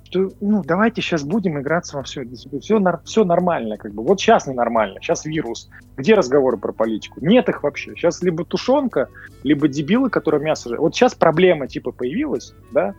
что, ну, давайте сейчас будем играться во все. Все, все нормально, как бы. Вот сейчас ненормально, сейчас вирус. Где разговоры про политику? Нет их вообще. Сейчас либо тушенка, либо дебилы, которые мясо. Вот сейчас проблема типа появилась, да,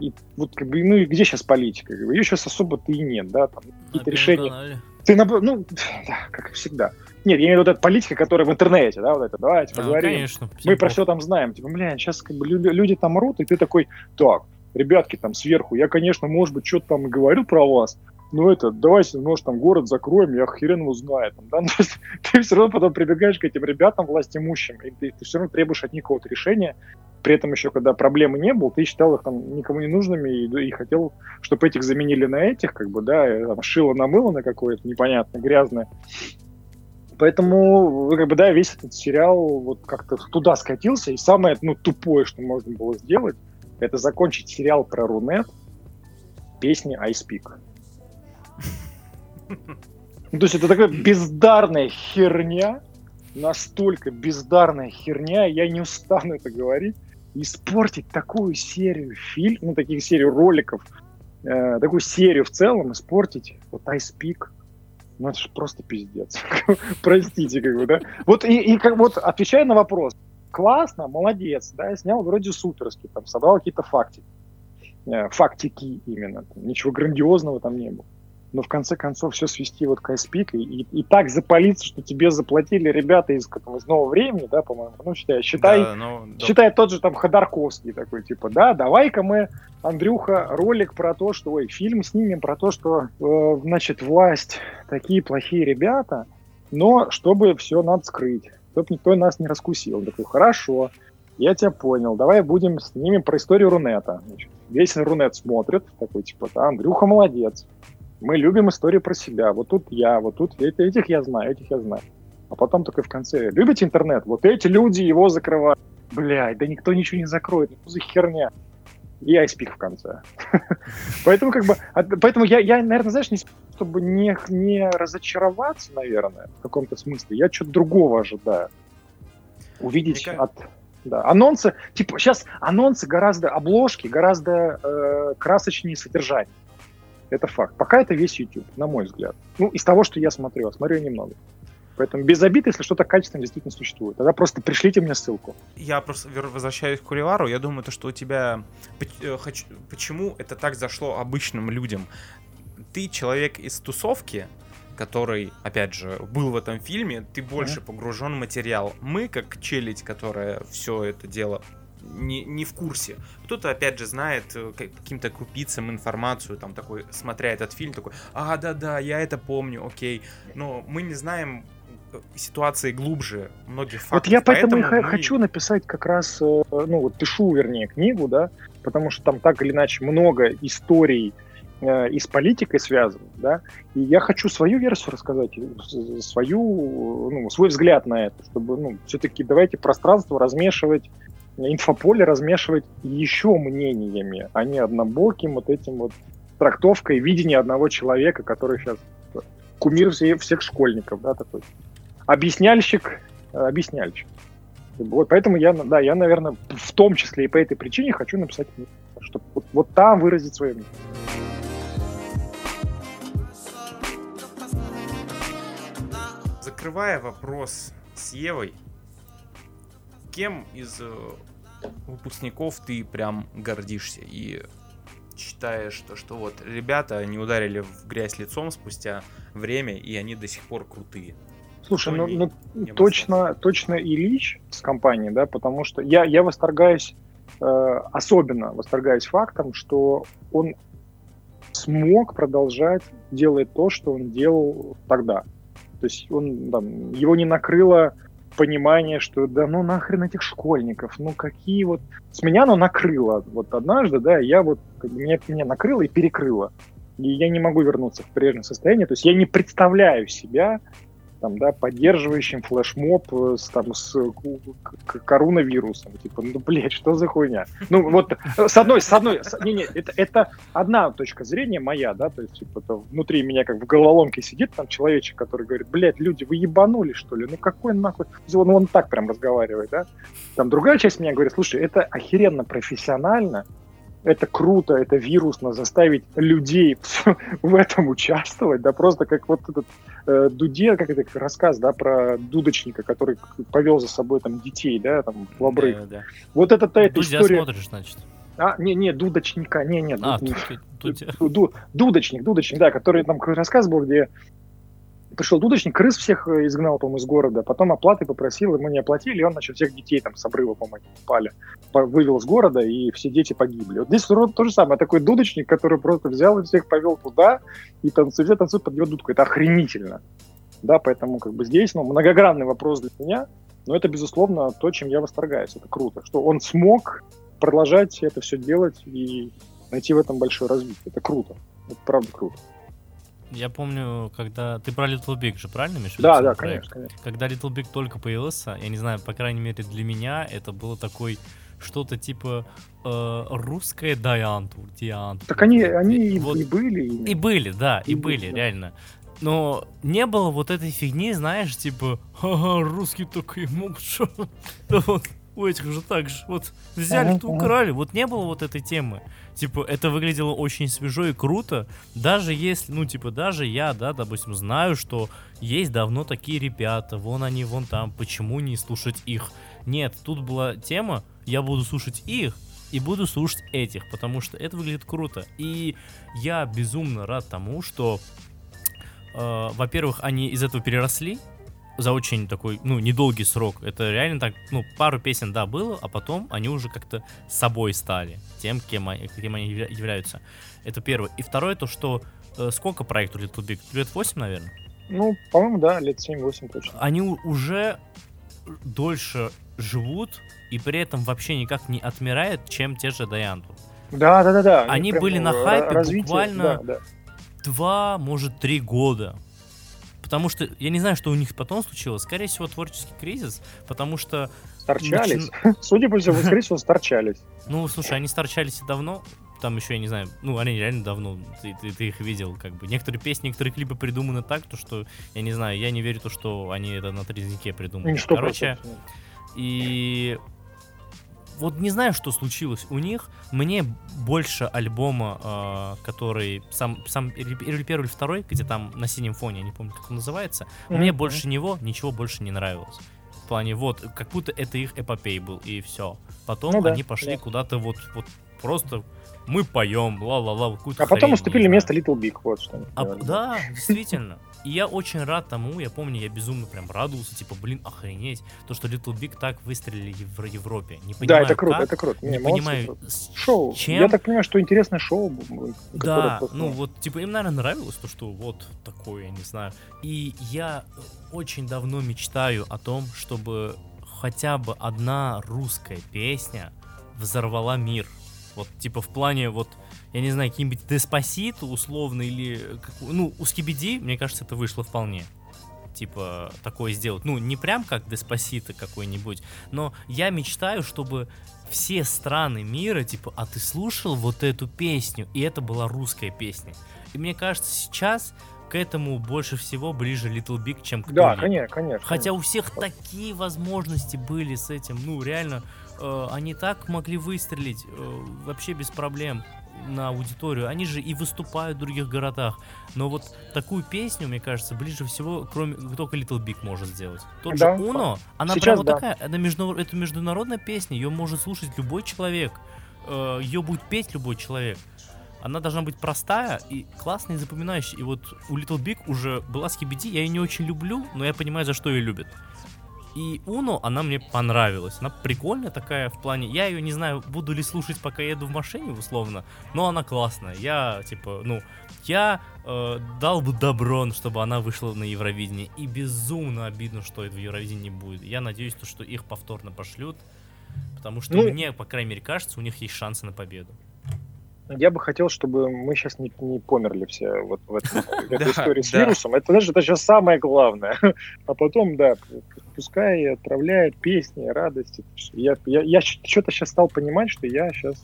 и вот как бы, ну и где сейчас политика? Ее сейчас особо-то и нет, да, там На какие-то решения. канале. Ты, наб- ну, да, как всегда. Нет, я имею в виду вот эта политика, которая в интернете, да, вот это, давайте А, поговорим. конечно. Мы про все там знаем. Типа, бля, сейчас как бы лю- люди там мрут, и ты такой, так, ребятки там сверху, я, конечно, может быть, что-то там и говорю про вас, но это, давайте, может, там город закроем, я хрен его знаю. Там, да? [LAUGHS] Ну, ты все равно потом прибегаешь к этим ребятам, власть имущим, и ты, ты все равно требуешь от них какого-то решения. При этом еще, когда проблемы не было, ты считал их там никому не нужными и, и хотел, чтобы этих заменили на этих, как бы, да, и, там, шило на мыло на какое-то непонятное, грязное. Поэтому, как бы, да, весь этот сериал вот как-то туда скатился. И самое, ну, тупое, что можно было сделать, это закончить сериал про Рунет песни Ice Peak. Ну, то есть это такая бездарная херня, настолько бездарная херня, я не устану это говорить, испортить такую серию фильм, ну, таких серию роликов, э, такую серию в целом, испортить вот Ice Peak, ну, это же просто пиздец. [LAUGHS] Простите, как бы, да? Вот и, и как вот отвечая на вопрос, классно, молодец, да, снял вроде суперски, там, собрал какие-то факты, э, фактики именно, там, ничего грандиозного там не было. Но в конце концов все свести вот к Айспик и, и, и так запалиться, что тебе заплатили ребята из, как, из нового времени, да, по-моему, ну, считай, считай, Да, ну, да. считай тот же там Ходорковский такой, типа, да, давай-ка мы, Андрюха, ролик про то, что, ой, фильм снимем про то, что, э, значит, власть такие плохие ребята, но чтобы все надо скрыть, чтобы никто нас не раскусил. Он такой, хорошо, я тебя понял, давай будем снимем про историю Рунета. Значит, весь Рунет смотрит, такой, типа, да, Андрюха молодец, мы любим историю про себя, вот тут я, вот тут эти- этих я знаю, этих я знаю. А потом только в конце, любите интернет? Вот эти люди его закрывают. Блядь, да никто ничего не закроет, ну за херня? И айспик в конце. [LAUGHS] Поэтому, как бы, от- поэтому я, я, наверное, знаешь, не, чтобы не, не разочароваться, наверное, в каком-то смысле, я что-то другого ожидаю. Увидеть от... Да, анонсы, типа, сейчас анонсы гораздо, обложки гораздо э, красочнее содержания. Это факт. Пока это весь YouTube, на мой взгляд. Ну, из того, что я смотрю, а смотрю немного. Поэтому без обид, если что-то качественное действительно существует. Тогда просто пришлите мне ссылку. Я просто возвращаюсь к Куривару. Я думаю, то, что у тебя... э, Почему это так зашло обычным людям? Ты человек из тусовки, который, опять же, был в этом фильме, ты больше погружен в материал. Мы, как челядь, которая все это дело не, не в курсе. Кто-то, опять же, знает э, каким-то крупицам информацию, там такой, смотря этот фильм, такой, а, да-да, я это помню, окей. Но мы не знаем э, ситуации глубже многих фактов. Вот я поэтому, и ха- мы- хочу написать как раз, э, ну вот пишу, вернее, книгу, да, потому что там так или иначе много историй э, и с политикой связано, да, и я хочу свою версию рассказать, свою, ну, свой взгляд на это, чтобы, ну, все-таки давайте пространство размешивать инфополе размешивать еще мнениями, а не однобоким вот этим вот трактовкой видения одного человека, который сейчас кумир все- всех школьников, да, такой. Объясняльщик, э, объясняльщик. Вот, поэтому я, да, я, наверное, в том числе и по этой причине хочу написать чтобы вот, вот там выразить свое мнение. Закрывая вопрос с Евой, кем из э, выпускников ты прям гордишься и считаешь, что, что вот ребята не ударили в грязь лицом спустя время, и они до сих пор крутые? Слушай, Кто ну, не- ну, не точно, точно Ильич с компанией, да, потому что я, я восторгаюсь, э, особенно восторгаюсь фактом, что он смог продолжать делать то, что он делал тогда. То есть он, там, его не накрыло понимание, что да ну нахрен этих школьников, ну какие вот... С меня оно накрыло вот однажды, да, я вот, как бы меня, меня накрыло и перекрыло. И я не могу вернуться в прежнее состояние. То есть я не представляю себя там, да, поддерживающим флешмоб э, с, там, с э, коронавирусом. Типа, ну, блядь, что за хуйня? Ну, вот, э, с одной, с одной, с- не, не, это, это одна точка зрения моя, да, то есть, типа, это внутри меня как в головоломке сидит там человечек, который говорит, блядь, люди, вы ебанули, что ли? Ну, какой нахуй? Он, он так прям разговаривает, да? Там другая часть меня говорит, слушай, это охеренно профессионально, это круто, это вирусно заставить людей в этом участвовать, да, просто как вот этот э, Дуде, как это рассказ, да, про дудочника, который повел за собой там детей, да, там в обрыв. Да, да. Вот это та эта Дудя история. смотришь, значит. А, не, не, дудочника, не, не, А, дуд- тут, тут- Ду- ду- дудочник, дудочник, да, который там рассказ был, где пришел дудочник, крыс всех э, изгнал, по-моему, из города, потом оплаты попросил, ему не оплатили, и он, значит, всех детей там с обрыва, по-моему, упали, вывел из города, и все дети погибли. Вот здесь то, же самое, такой дудочник, который просто взял и всех повел туда, и танцует, все танцуют под его дудку. Это охренительно. Да, поэтому как бы здесь, ну, многогранный вопрос для меня, но это, безусловно, то, чем я восторгаюсь. Это круто, что он смог продолжать это все делать и найти в этом большое развитие. Это круто. Это правда круто. Я помню, когда... Ты про Little Big же, правильно, Миша? Да, да, проект? конечно, конечно. Когда Little Big только появился, я не знаю, по крайней мере для меня, это было такой что-то типа э, русское Диантур, Диантур. Так они, они и, Вот. и были. ими. И были, да, и, И были, были, да. реально. Но не было вот этой фигни, знаешь, типа, ага, русские такие могут, [LAUGHS] что? Да вот, у этих же так же, вот, взяли, то украли, вот не было вот этой темы. Типа, это выглядело очень свежо и круто, даже если, ну, типа, даже я, да, допустим, знаю, что есть давно такие ребята, вон они, вон там, почему не слушать их? Нет, тут была тема, я буду слушать их, и буду слушать этих, потому что это выглядит круто. И я безумно рад тому, что, э, во-первых, они из этого переросли за очень такой, ну, недолгий срок. Это реально так, ну, пару песен, да, было, а потом они уже как-то собой стали, тем, кем они, кем они явля- являются. Это первое. И второе, то, что э, сколько проекту Little Big? Лет 8, наверное? Ну, по-моему, да, лет 7-8 точно. они уже дольше живут и при этом вообще никак не отмирают, чем те же Даянту. Да, да, да, да. Они прям, были на э, хайпе развитие, буквально да, да. Два, может, три года. Потому что я не знаю, что у них потом случилось. Скорее всего, творческий кризис, потому что, Сторчались. [LAUGHS] Судя по всему, скорее всего, сторчались. [LAUGHS] ну, слушай, они сторчались и давно. Там еще, я не знаю, ну, они реально давно, ты, ты- ты их видел, как бы. Некоторые песни, некоторые клипы придуманы так, то что, я не знаю, я не верю, то, что они это на трезнике придумали. Сто Короче. И вот не знаю, что случилось у них. Мне больше альбома, э, который сам, сам или, первый, или второй, где там на синем фоне, я не помню, как он называется. Мне Мгм, больше него ничего больше не нравилось. В плане, вот, как будто это их эпопей был, и все. Потом Ну да, они пошли да. куда-то вот, вот просто мы поем, ла-ла-ла, А потом уступили место Little Big, вот что. А, да, действительно. И я очень рад тому, я помню, я безумно прям радовался, типа, блин, охренеть, то, что Little Big так выстрелили в Европе. Не Да, понимаю, это круто, как, это круто. не Не, молодцы, понимаю, с Шоу. чем. Я так понимаю, что интересное шоу. Да, просто- ну вот, типа, им, наверное, нравилось то, что вот такое, я не знаю. И я очень давно мечтаю о том, чтобы хотя бы одна русская песня взорвала мир. Вот, типа, в плане, вот, я не знаю, какие-нибудь Деспасито, условно, или, ну, у Скибиди, мне кажется, это вышло вполне. типа, такое сделать. Ну, не прям как Деспасито какой-нибудь, но я мечтаю, чтобы все страны мира, типа, а ты слушал вот эту песню, и это была русская песня. И мне кажется, сейчас к этому больше всего ближе Little Big, чем к Да, конечно, конечно. Хотя у всех такие возможности были с этим, ну реально, э, они так могли выстрелить э, вообще без проблем на аудиторию. Они же и выступают в других городах. Но вот такую песню, мне кажется, ближе всего, кроме только Little Big может сделать. Тот Да. же Uno, она Сейчас прям вот да. такая, она между, это международная песня, ее может слушать любой человек. ее будет петь любой человек. Она должна быть простая и классная и запоминающая. И вот у Little Big уже была Скибиди, я ее не очень люблю, но я понимаю, за что ее любят. И Уно, она мне понравилась. Она прикольная такая в плане... Я ее не знаю, буду ли слушать, пока еду в машине, условно, но она классная. Я, типа, ну, я э, дал бы добро, чтобы она вышла на Евровидение. И безумно обидно, что это в Евровидении не будет. Я надеюсь, то, что их повторно пошлют, потому что Ну- мне, по крайней мере, кажется, у них есть шансы на победу. Я бы хотел, чтобы мы сейчас не, не померли все вот в, этом- в этой [LAUGHS] истории с вирусом. Это, знаешь, это сейчас самое главное. [LAUGHS] А потом, да, пускай отправляет песни, радости. Я, я, я что-то сейчас стал понимать, что я сейчас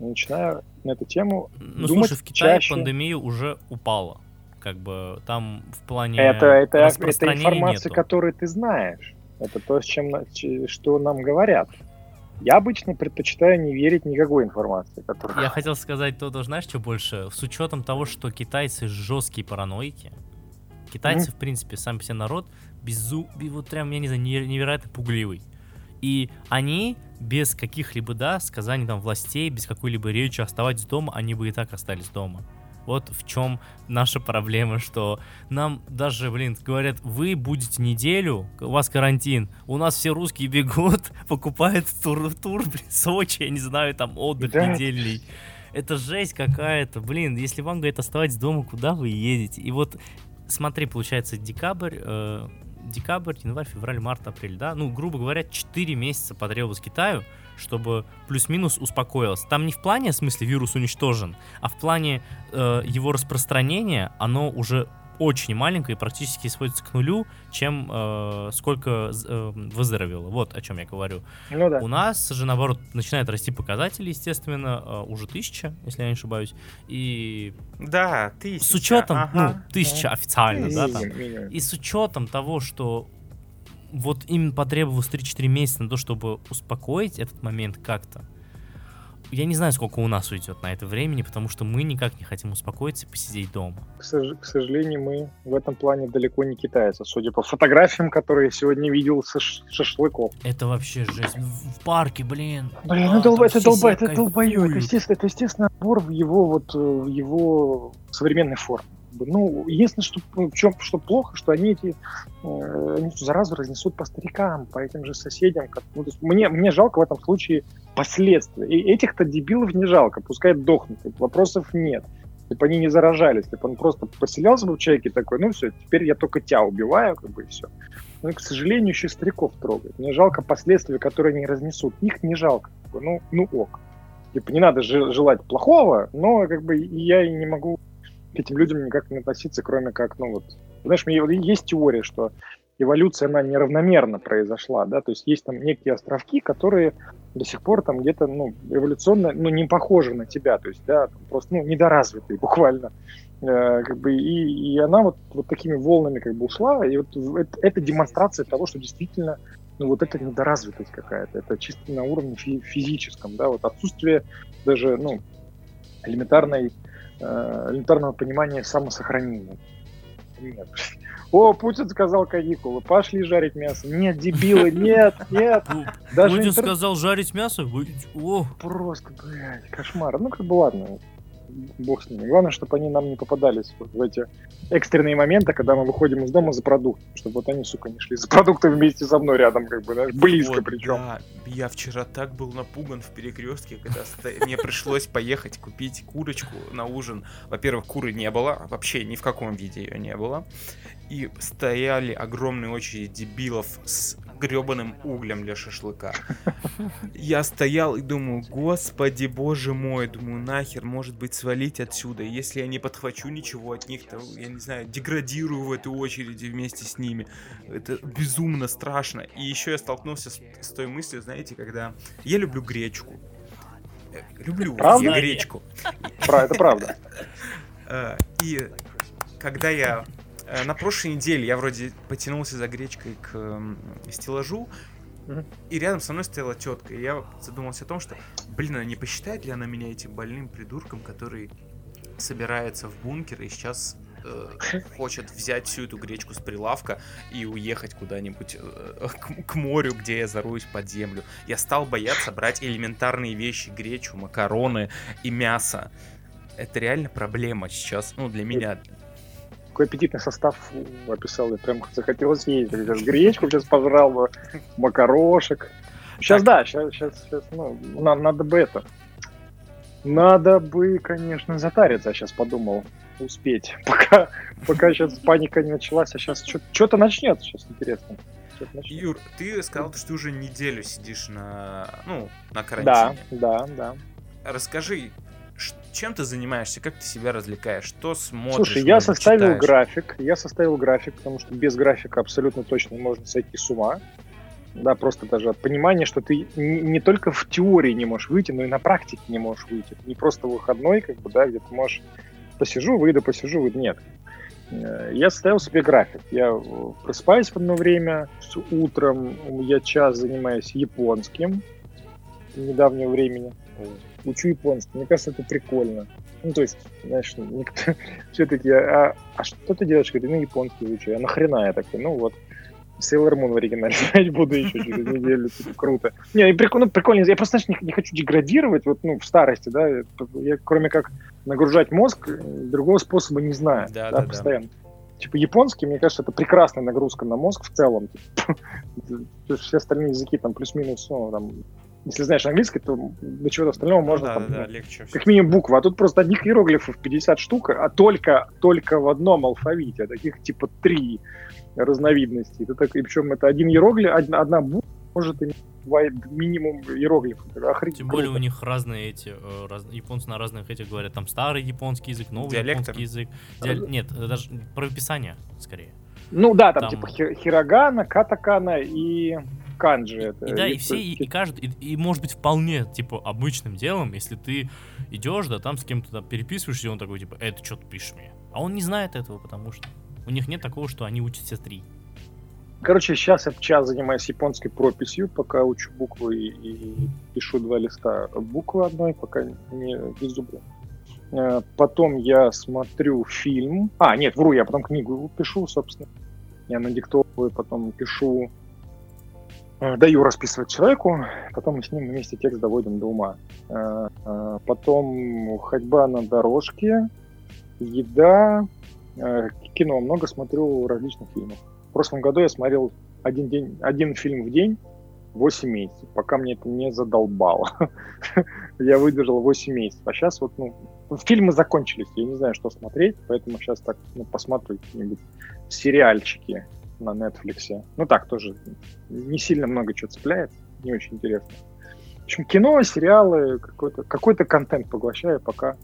начинаю на эту тему Ну, думать слушай, в Китае чаще. пандемия уже упала. Как бы там в плане Это, это, это информация, нету. которую ты знаешь. Это то, с чем, что нам говорят. Я обычно предпочитаю не верить никакой информации, которую... Я [LAUGHS] хотел сказать, то, то знаешь, что больше? С учетом того, что китайцы жесткие параноики, китайцы, в принципе, сам себе народ, безу... бе- вот прям, я не знаю, неверо- невероятно пугливый. И они без каких-либо, да, сказаний там властей, без какой-либо речи оставаться дома, они бы и так остались дома. Вот в чем наша проблема, что нам даже, блин, говорят, вы будете неделю, у вас карантин, у нас все русские бегут, [LAUGHS] покупают тур, тур, блин, Сочи, я не знаю, там отдых Да. недельный. Это жесть какая-то, блин, если вам, говорят, оставайтесь дома, куда вы едете? И вот, смотри, получается, декабрь, э, декабрь, январь, февраль, март, апрель, да? Ну, грубо говоря, 4 месяца потребовалось Китаю, чтобы плюс-минус успокоилось. Там не в плане, в смысле, вирус уничтожен, а в плане э, его распространения, оно уже очень маленькое и практически сводится к нулю, чем э, сколько э, выздоровело. Вот о чем я говорю. Ну да. У нас же, наоборот, начинают расти показатели, естественно, э, уже тысяча, если я не ошибаюсь. И Да, ты с учетом, ага. ну, тысяча официально, да, там. Минимум. И с учетом того, что вот им потребовалось 3-4 месяца на то, чтобы успокоить этот момент как-то, я не знаю, сколько у нас уйдет на это времени, потому что мы никак не хотим успокоиться и посидеть дома. К, сож- к сожалению, мы в этом плане далеко не китайцы, судя по фотографиям, которые я сегодня видел со ш- шашлыков. Это вообще жесть. В, в парке, блин. Блин, А, ну долба, это долба, это долбоёб, это естественно, это естественно набор в его вот э, в его современной форме. Бы, Ну, единственное, что ну, в чем что плохо, что они эти э, они эту заразу разнесут по старикам, по этим же соседям. как- ну, то есть мне, мне жалко в этом случае последствия. И этих-то дебилов не жалко, пускай дохнут, вопросов нет. Если бы они не заражались, если бы он просто поселялся бы в человеке такой, ну все, теперь я только тебя убиваю, как бы и все. Но, к сожалению, еще стариков трогает. Мне жалко последствия, которые они разнесут. Их не жалко. Ну, ну ок. Типа не надо же- желать плохого, но как бы я и не могу к этим людям никак не относиться, кроме как, ну вот, знаешь, есть теория, что эволюция, она неравномерно произошла, да, то есть есть там некие островки, которые до сих пор там где-то, ну, эволюционно, ну, не похожи на тебя, то есть, да, там просто, ну, недоразвитые [LAUGHS] буквально, Э, как бы, и, и она вот, вот такими волнами как бы ушла, и вот это, это демонстрация того, что действительно, ну, вот это недоразвитость какая-то, это чисто на уровне фи- физическом, да, вот отсутствие даже, ну, элементарной, элементарного понимания самосохранения. Нет. О, Путин сказал каникулы, пошли жарить мясо. Нет, дебилы, [LAUGHS] нет, нет. Даже Путин интер- сказал жарить мясо? О, Просто, блядь, кошмар. Ну, как бы ладно, бог с ними. Главное, чтобы они нам не попадались вот в эти экстренные моменты, когда мы выходим из дома за продуктом, чтобы вот они, сука, не шли за продуктами вместе со мной рядом, как бы, знаешь, близко Вот, причем. да. Я вчера так был напуган в перекрестке, когда мне пришлось поехать купить курочку на ужин. Во-первых, куры не было, вообще ни в каком виде ее не было. И стояли огромные очереди дебилов с гребаным углем для шашлыка. Я стоял и думаю, господи, боже мой, думаю, нахер, может быть, свалить отсюда. Если я не подхвачу ничего от них, то, я не знаю, деградирую в этой очереди вместе с ними. Это безумно страшно. И еще я столкнулся с, с той мыслью, знаете, когда я люблю гречку. Э, Люблю Правда? я гречку. Пра- Это правда. Э, И когда я на прошлой неделе я вроде потянулся за гречкой к стеллажу, и рядом со мной стояла тетка, и я задумался о том, что, блин, а не посчитает ли она меня этим больным придурком, который собирается в бункер и сейчас э, [LAUGHS] хочет взять всю эту гречку с прилавка и уехать куда-нибудь э, к, к морю, где я заруюсь под землю. Я стал бояться брать элементарные вещи, гречу, макароны и мясо. Это реально проблема сейчас, ну, для меня. Какой аппетитный состав фу, описал, я прям захотелось есть. Сейчас гречку сейчас пожрал бы, макарошек. Сейчас, да, сейчас, сейчас, сейчас, ну, на- надо бы это. Надо бы, конечно, затариться, я сейчас подумал, успеть. [LAUGHS] Пока, пока сейчас паника не началась, а сейчас что-то начнется, сейчас интересно. Юр, ты сказал, что ты уже неделю сидишь на, ну, на Да, карантине. да, да. Расскажи, ш- чем ты занимаешься, как ты себя развлекаешь, что смотришь? Слушай, я составил читаешь? график. Я составил график, потому что без графика абсолютно точно можно сойти с ума. Да, просто даже от понимания, что ты не, не только в теории не можешь выйти, но и на практике не можешь выйти. Это не просто выходной, как бы, да, где ты можешь посижу, выйду, посижу, выйду. Нет. Э, Я составил себе график. Я э, просыпаюсь в одно время, с утром я час занимаюсь японским с недавнего времени. Учу японский. Мне кажется, это прикольно. Ну, то есть, знаешь, никто... [LAUGHS] все-таки, а, а что ты делаешь? Говорит, ну, японский учу. А нахрена я такой? Ну, вот, Sailor Moon в оригинале [LAUGHS] знать буду еще через неделю. Типа, круто. Не, и прикольно, прикольно. Я просто, знаешь, не, не хочу деградировать, вот, ну, в старости, да. Я, кроме как нагружать мозг, другого способа не знаю. Да, Да, да, да. постоянно. Типа, японский, мне кажется, это прекрасная нагрузка на мозг в целом. [LAUGHS] Все остальные языки там плюс-минус, ну, там, если знаешь английский, то до чего-то остального Ну можно да, там, да, да, ну, легче как минимум буквы. А тут просто одних иероглифов 50 штук, а только, только в одном алфавите. А таких типа три разновидности. Это так, и причем это один иероглиф, одна, одна буква может иметь минимум иероглифов. Охренеть Тем более у них разные эти, э, раз- японцы на разных этих говорят, там старый японский язык, новый Диалектами. японский язык. Диаль- Нет, это даже правописание скорее. Ну да, там, там- типа хи- хирогана, катакана и канджи. Это, И да, и все, и, и каждый, и, и может быть вполне, типа, обычным делом, если ты идешь, да, там с кем-то там переписываешься, и он такой, типа, это что ты пишешь мне? А он не знает этого, потому что у них нет такого, что они учат все три. Короче, сейчас я час занимаюсь японской прописью, пока учу буквы и, и пишу два листа буквы одной, пока не без зубра. Э, Потом я смотрю фильм. А, нет, вру, я потом книгу пишу, собственно. Я надиктовываю, потом пишу, даю расписывать человеку, потом мы с ним вместе текст доводим до ума. Э, э, Потом ходьба на дорожке, еда, э, кино. Много смотрю различных фильмов. В прошлом году я смотрел один, день, один фильм в день 8 месяцев, пока мне это не задолбало. [LAUGHS] я выдержал 8 месяцев. А сейчас вот, ну, фильмы закончились, я не знаю, что смотреть, поэтому сейчас так, ну, посмотрю какие-нибудь сериальчики на Netflix. Ну так, тоже не сильно много чего цепляет, не очень интересно. В общем, кино, сериалы, какой-то какой контент поглощаю, пока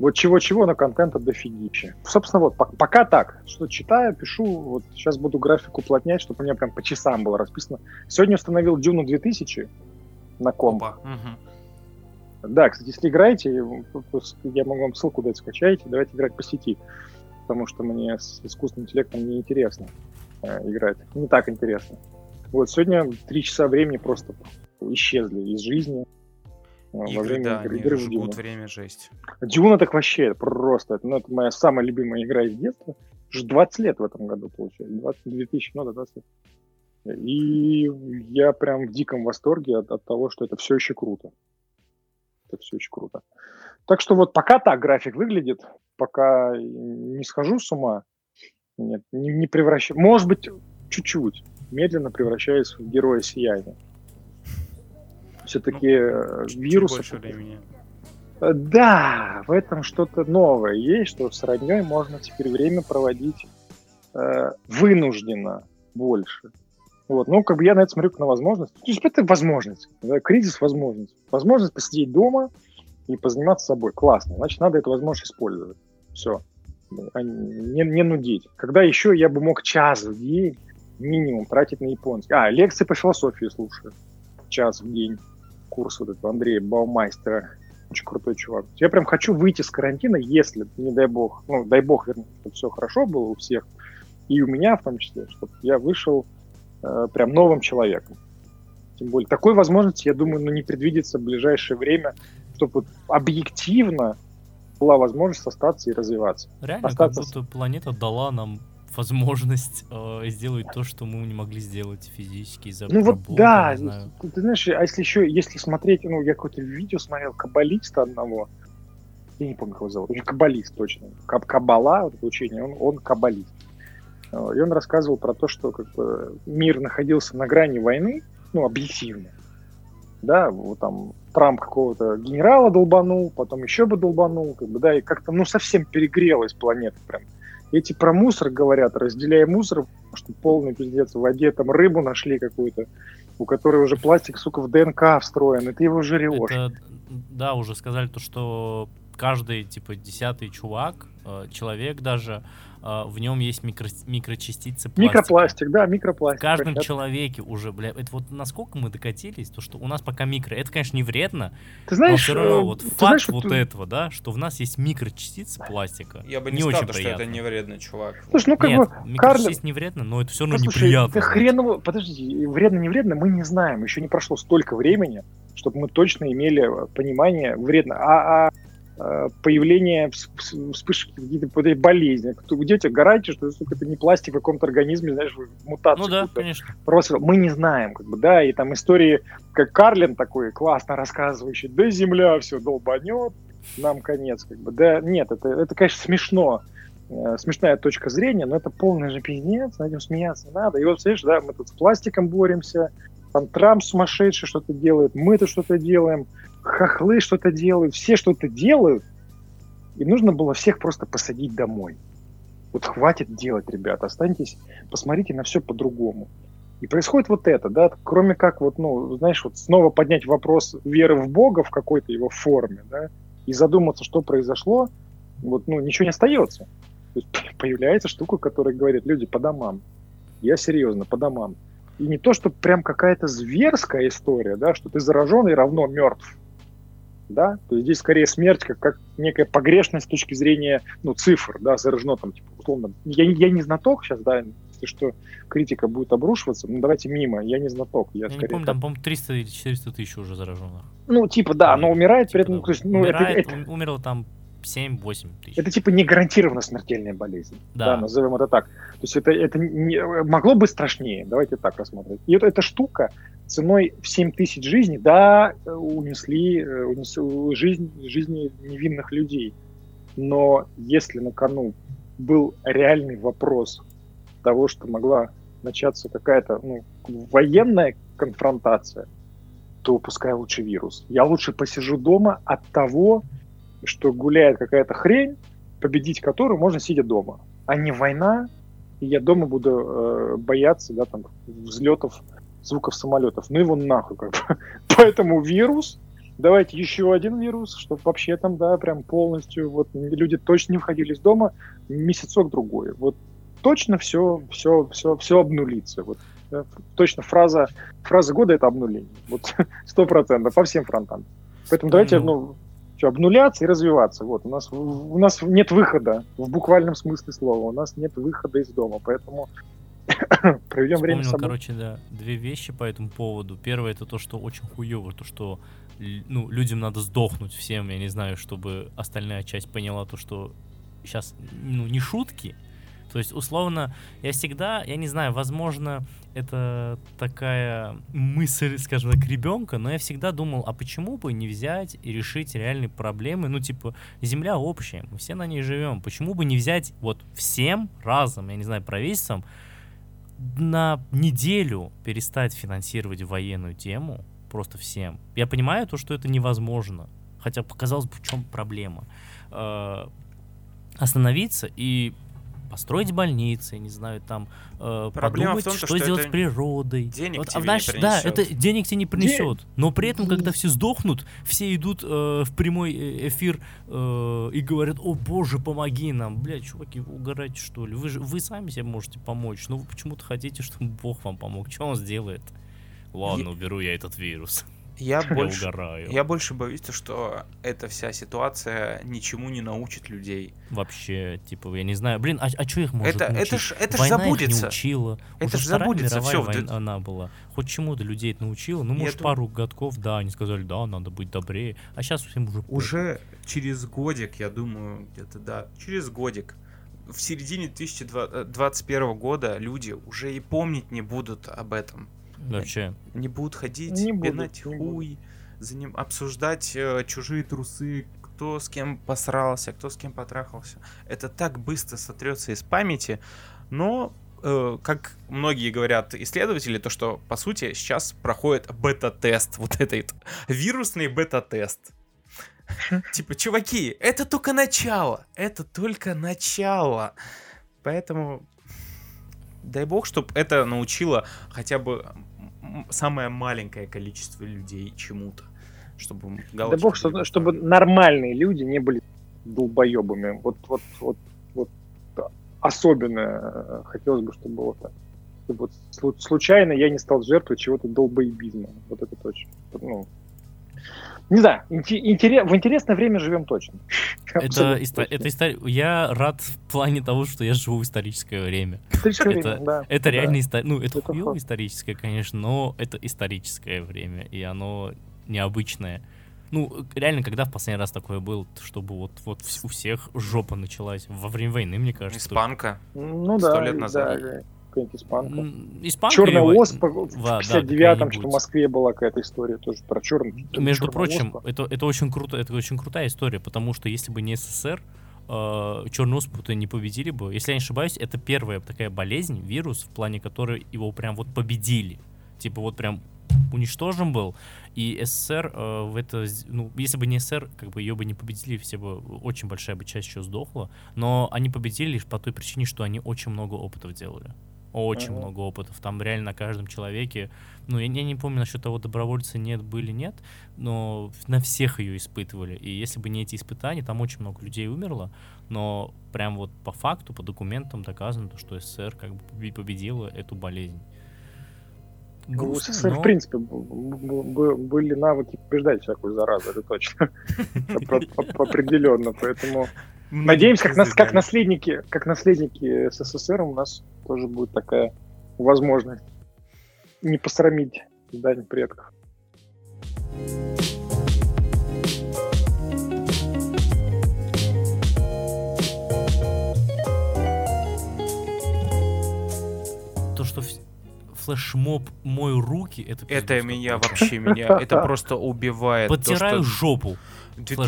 вот чего-чего, но контента дофигища. Собственно, вот, по- пока так. Что читаю, пишу, вот сейчас буду график уплотнять, чтобы у меня прям по часам было расписано. Сегодня установил Дюну 2000 на комп. Опа. мгм. Да, кстати, если играете, я могу вам ссылку дать, скачайте, давайте играть по сети. Потому что мне с искусственным интеллектом неинтересно играть. Не так интересно. Вот сегодня три часа времени просто исчезли из жизни. э, во Игры, время да, игры- игры в Дюну. время жесть. Дюна так вообще просто. Это, ну, это моя самая любимая игра из детства. Уже 20 лет в этом году получается. 20, 2000, ну да, 20 лет. И я прям в диком восторге от, от того, что это все еще круто. Это все еще круто. Так что вот пока так график выглядит, пока не схожу с ума, нет, не, не превращаюсь. Может быть, чуть-чуть. Медленно превращаюсь в героя сияния. Все-таки Чуть вирусы... больше времени. Э, Да, в этом что-то новое есть, что с родней можно теперь время проводить э, вынужденно больше. Вот, ну, как бы я на это смотрю как на возможность. То есть это возможность, да, кризис возможность. Возможность посидеть дома и позаниматься собой. Классно. Значит, надо эту возможность использовать. Все. Не, не нудить. Когда еще я бы мог час в день минимум тратить на японский. А, лекции по философии слушаю. Час в день. Курс вот этого Андрея Баумайстера. Очень крутой чувак. Я прям хочу выйти с карантина, если, не дай бог, ну, дай бог, вернее, чтобы все хорошо было у всех, и у меня в том числе, чтобы я вышел э, прям новым человеком. Тем более, такой возможности, я думаю, ну, не предвидится в ближайшее время, чтобы вот объективно была возможность остаться и развиваться. Реально, Остаться как будто планета дала нам возможность э, сделать то, что мы не могли сделать физически из-за Ну вот да, не знаю. ты, знаешь, а если еще, если смотреть, ну, я какое-то видео смотрел каббалиста одного, я не помню, как его зовут, очень каббалист точно, Каб Каббала, вот это учение, он, он каббалист. Э, И он рассказывал про то, что как бы, мир находился на грани войны, ну, объективно. Да, вот там Трамп какого-то генерала долбанул, потом еще бы долбанул, как бы, да, и как-то, ну, совсем перегрелась планета прям. Эти про мусор говорят, разделяя мусор, что полный пиздец в воде, там рыбу нашли какую-то, у которой уже пластик, сука, в ДНК встроен, и ты его жрешь. Это, да, уже сказали то, что каждый, типа, десятый чувак, э, человек даже, в нем есть микро- микрочастицы пластика. Микропластик, да, В микропластик. каждом Это- человеке уже, бля, это вот насколько мы докатились, то что у нас пока микро, это, конечно, не вредно, Ты но знаешь, все равно э, вот ты факт знаешь, вот вот, этого, да, что в нас есть микрочастицы пластика, Я бы не, не сказал, очень что приятно. это не вредный чувак. Слушай, ну как Нет, бы, микрочастицы не вредно, но это все равно Послушай, неприятно. Да знать. хреново, подожди, вредно, не вредно, мы не знаем. Еще не прошло столько времени, чтобы мы точно имели э, понимание вредно. А, а, э, появление вс- вс- вспышки каких-то болезней. Кто- Где тебе гарантия, что сука, это не пластик в каком-то организме, знаешь, мутация. Ну да, конечно. просто мы не знаем, как бы, да, и там истории, как Карлин такой классно рассказывающий, да земля все долбанет, нам конец, как бы, да, нет, это, это конечно, смешно, Э, смешная точка зрения, но это полный же пиздец, над этим смеяться не надо. И вот, смотришь, да, мы тут с пластиком боремся, там Трамп сумасшедший что-то делает, мы тут что-то делаем, хохлы что-то делают, все что-то делают, и нужно было всех просто посадить домой. Вот хватит делать, ребята, останьтесь, посмотрите на все по-другому. И происходит вот это, да, кроме как вот, ну, знаешь, вот снова поднять вопрос веры в Бога в какой-то его форме, да, и задуматься, что произошло, вот, ну, ничего не остается. То есть [LAUGHS] появляется штука, которая говорит, люди, по домам. Я серьезно, по домам. И не то, что прям какая-то зверская история, да, что ты заражен и равно мертв. Да, то есть здесь скорее смерть как, как некая погрешность с точки зрения ну, цифр, да, заражено там, типа, условно. Я, не- я не знаток сейчас, да, если что, критика будет обрушиваться, ну давайте мимо, я не знаток, я, Я не скорее помню, так. там, по-моему, 300 или 400 тысяч уже зараженных. Ну, типа, да, но умирает при Типа этом, то есть, ну, это- Умирает, это, ум- умерло там 7-8 тысяч. это типа не гарантированно смертельная болезнь. Да. Да. назовем это так. То есть это, это не- могло бы страшнее, давайте так рассмотреть. И это, эта штука ценой в 7 тысяч жизней, да, унесли, э, унесли жизнь, жизни невинных людей. Но если на кону был реальный вопрос того, что могла начаться какая-то ну, военная конфронтация, то пускай лучше вирус. Я лучше посижу дома от того, что гуляет какая-то хрень, победить которую можно сидя дома, а не война, и я дома буду э, бояться, да, там, взлетов, звуков самолетов. Ну его нахуй, как бы. [LAUGHS] Поэтому вирус, давайте еще один вирус, чтобы вообще там, да, прям полностью, вот люди точно не выходили из дома месяцок другой. Вот точно все, все, все, все обнулится. Вот да, точно фраза, фраза года это обнуление. Вот [LAUGHS] сто процентов по всем фронтам. Поэтому давайте, Ну. Что, обнуляться и развиваться. Вот у нас у нас нет выхода в буквальном смысле слова. У нас нет выхода из дома, поэтому [COUGHS] проведем время с собой. короче, да, две вещи по этому поводу. Первое это то, что очень хуево, то, что ну, людям надо сдохнуть всем, я не знаю, чтобы остальная часть поняла то, что сейчас, ну, не шутки. То есть, условно, я всегда, я не знаю, возможно, это такая мысль, скажем так, ребенка, но я всегда думал, а почему бы не взять и решить реальные проблемы? Ну, типа, земля общая, мы все на ней живем. Почему бы не взять вот всем разом, я не знаю, правительством, на неделю перестать финансировать военную тему просто всем. Я понимаю то, что это невозможно. Хотя показалось бы, в чем проблема. Э, Остановиться и построить больницы, не знаю, там э, Проблема в подумать, том, что, что сделать это с природой. денег Вот, а тебе не знаешь, да, принесет. это денег тебе не принесет. Но при этом, когда все сдохнут, все идут э, в прямой э, эфир э, и говорят, о боже, помоги нам. Блядь, чуваки, вы угораете, что ли? Вы же вы сами себе можете помочь. Но вы почему-то хотите, чтобы Бог вам помог. Что он сделает? Ладно, уберу я этот вирус. Я Я больше, угораю. я больше боюсь, то, что эта вся ситуация ничему не научит людей. Вообще, типа, я не знаю. Блин, а, что их может Это- это научить? ж- это ж Война их забудется. не учила. Это Уже ж забудется, мировая всё, в война д- она была. Хоть чему-то людей это научила. Ну, Я может, дум- пару годков, да, они сказали, да, надо быть добрее. А сейчас всем уже... Уже через годик, я думаю, где-то, да, через годик, в середине 2021 года люди уже и помнить не будут об этом. Вообще. Не будут ходить, Не пинать не хуй, за ним обсуждать э, чужие трусы, кто с кем посрался, кто с кем потрахался. Это так быстро сотрется из памяти, но э, как многие говорят исследователи, то что по сути сейчас проходит бета-тест, [LAUGHS] вот этот вирусный бета-тест. [LAUGHS] Типа, чуваки, это только начало, это только начало. Поэтому дай бог, чтобы это научило хотя бы самое маленькое количество людей чему-то. Чтобы Да бог, были чтобы, нормальные люди не были долбоебами. Вот, вот, вот, вот особенно э, хотелось бы, чтобы было так. Вот слу- случайно я не стал жертвой чего-то долбоебизма. Вот это точно. Ну, не знаю, инте- интере- в интересное время живем точно. Это, иста- это история. Я рад в плане того, что я живу в историческое время. Историческое это- время, да. Это Да. реально история. Ну, это Это хуёво факт. историческое, конечно, но это историческое время, и оно необычное. Ну, реально, когда в последний раз такое было, чтобы вот, вот у всех жопа началась во время войны, мне кажется. Испанка. Ну Сто да, лет назад. да, какая-нибудь испанка. Испанка Черная во- оспа в да, 59-м, что в Москве была какая-то история тоже про черную. Между прочим, это, это очень круто, это очень крутая история, потому что если бы не СССР, э, черную оспу-то не победили бы. Если я не ошибаюсь, это первая такая болезнь, вирус, в плане которой его прям вот победили. Типа вот прям уничтожен был. И СССР э, в это, ну, если бы не СССР, как бы ее бы не победили, все бы, очень большая бы часть еще сдохла. Но они победили лишь по той причине, что они очень много опытов делали. Очень Ага. много опытов. Там реально на каждом человеке ну, я, я не помню насчет того, добровольцы нет, были, нет, но на всех ее испытывали. И если бы не эти испытания, там очень много людей умерло, но прям вот по факту, по документам доказано, то, что СССР как бы побе- победила эту болезнь. У Грустно, СССР, но- в принципе, были навыки побеждать всякую заразу, это точно. [LAUGHS] Оп- оп- Определенно, поэтому... Надеемся, как, нас, как, наследники, как наследники СССР у нас тоже будет такая возможность не посрамить дань предков. То, что флешмоб мой руки, это Это меня вообще меня, это просто убивает. То, Подтираю что жопу. в флешмоб,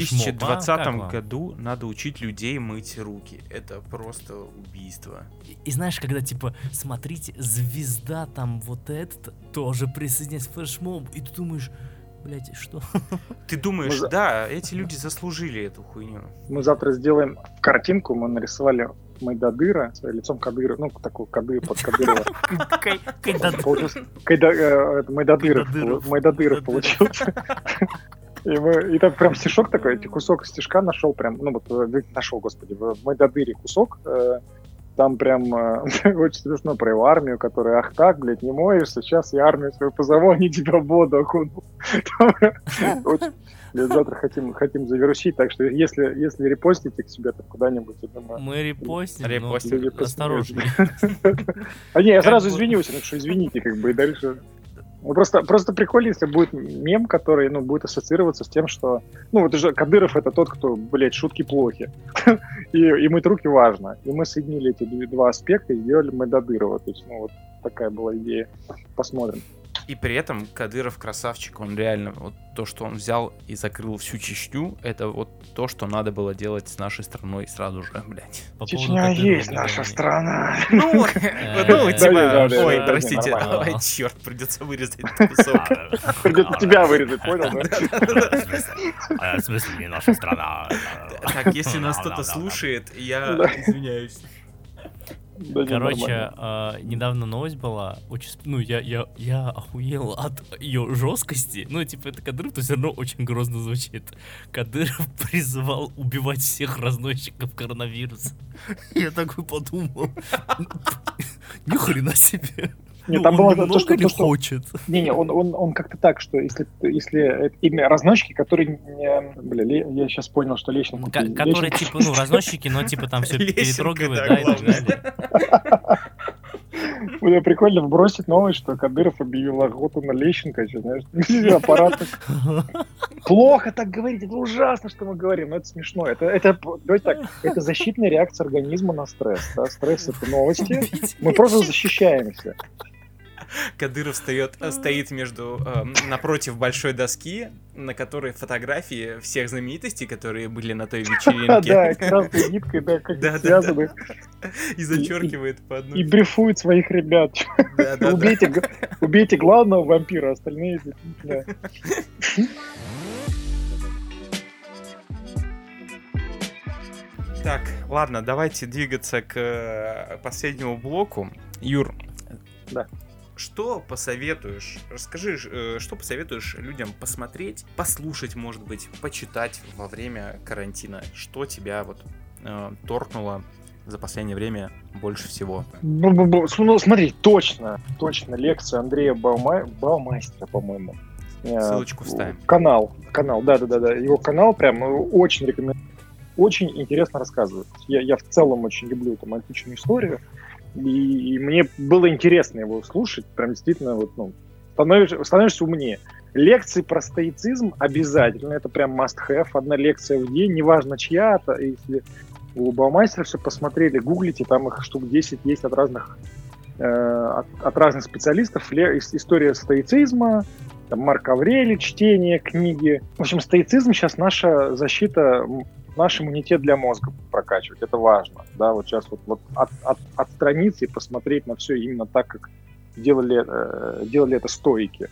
а? 2020 Как вам? году надо учить людей мыть руки. Это просто убийство. И, и знаешь, когда типа, смотрите, звезда там вот этот тоже присоединяется к флешмобу, и ты думаешь, блять, что? Ты думаешь, Мы да, эти люди заслужили эту хуйню. Мы завтра сделаем картинку, мы нарисовали Майдадыра лицом Кадыра, ну, такой Кадыр под Кадырова. [LAUGHS] Э, Майдадыров, Майдадыров. полу- Майдадыров получился. И, мы, и там прям стишок такой, эти кусок стишка нашел прям, ну вот э, нашел, господи, в Майдадыре кусок, э, там прям э, [LAUGHS] очень смешно про его армию, которая, ах так, блядь, не моешься, сейчас я армию свою позову, они тебя в воду окунут. [LAUGHS] Завтра хотим, хотим завирусить, так что если, если репостите к себе там куда-нибудь, я думаю, Мы репостим, но Репостим. люди осторожнее. а не, я сразу извинюсь, ну что извините, как бы, и дальше. Ну, просто, просто прикольно, если будет мем, который, ну, будет ассоциироваться с тем, что, ну, вот же Кадыров это тот, кто, блядь, шутки плохи. и, и мыть руки важно. И мы соединили эти два аспекта и сделали Майдадырова. То есть, ну, вот такая была идея. Посмотрим. И при этом Кадыров красавчик, он реально, вот то, что он взял и закрыл всю Чечню, это вот то, что надо было делать с нашей страной сразу же, блядь. По Чечня Кадырова, есть наша страна. Ну, [LAUGHS] ну, Да, типа, ой, простите, ой, черт, придется вырезать этот кусок. [LAUGHS] Придется тебя вырезать, понял? да? [LAUGHS] А, В смысле, не наша страна. Так, если нас кто-то слушает, я извиняюсь. Да Короче, а, недавно новость была, очень, ну, я, я, я охуел от ее жесткости. Ну, типа, это Кадыров, то все равно очень грозно звучит. Кадыров [LAUGHS] призывал убивать всех разносчиков коронавируса. [LAUGHS] Я такой подумал, [LAUGHS] ни хрена себе. Не, Ну, там было то, что, то, что хочет? Не-не, он, он, он как-то так, что если, если это именно разносчики, которые... не- Бля, Ле- я сейчас понял, что Лещенко... Ка- Которые, типа, ну, разносчики, но, типа, там все перетрогивают, да, да, и так далее. [LAUGHS] Бля, прикольно вбросить новость, что Кадыров объявил охоту на Лещенко, что, знаешь, [LAUGHS] аппарат. [LAUGHS] Плохо так говорить, это ужасно, что мы говорим, но это смешно. Это, это, давайте так, это защитная реакция организма на стресс. Да? Стресс — это новости, мы просто защищаемся. Кадыров встает, э, стоит между э, напротив большой доски, на которой фотографии всех знаменитостей, которые были на той Да, вечеринке, красной ниткой, да, как Да, да, связаны. и зачеркивает по И одной. брифует своих ребят. Да, да, да. Убейте, главного вампира, остальные... да. Так, ладно, давайте двигаться к э, последнему блоку. Юр, Да. Что посоветуешь? Расскажи, э, что посоветуешь людям посмотреть, послушать, может быть, почитать во время карантина? Что тебя вот э, торкнуло за последнее время больше всего? Ну, смотри, точно, точно, лекция Андрея Баума... Баумайстера, по-моему. Э, Ссылочку вставим. Канал, канал, да-да-да, его канал прям ну, очень рекомендую. Очень интересно рассказывает. Я, я в целом очень люблю там античную историю, и, и мне было интересно его слушать, прям действительно вот, ну, становишься, становишься умнее. Лекции про стоицизм обязательно, это прям must-have, одна лекция в день, неважно чья, это, если у Баумайстера все посмотрели, гуглите, там их штук 10 есть от разных, от, от разных специалистов. История стоицизма, там Марк Аврелий, чтение книги. В общем, стоицизм сейчас наша защита, наш иммунитет для мозга прокачивать. Это важно. Да, вот сейчас вот, вот от, от, отстраниться и посмотреть на все именно так, как делали, э, делали это стоики.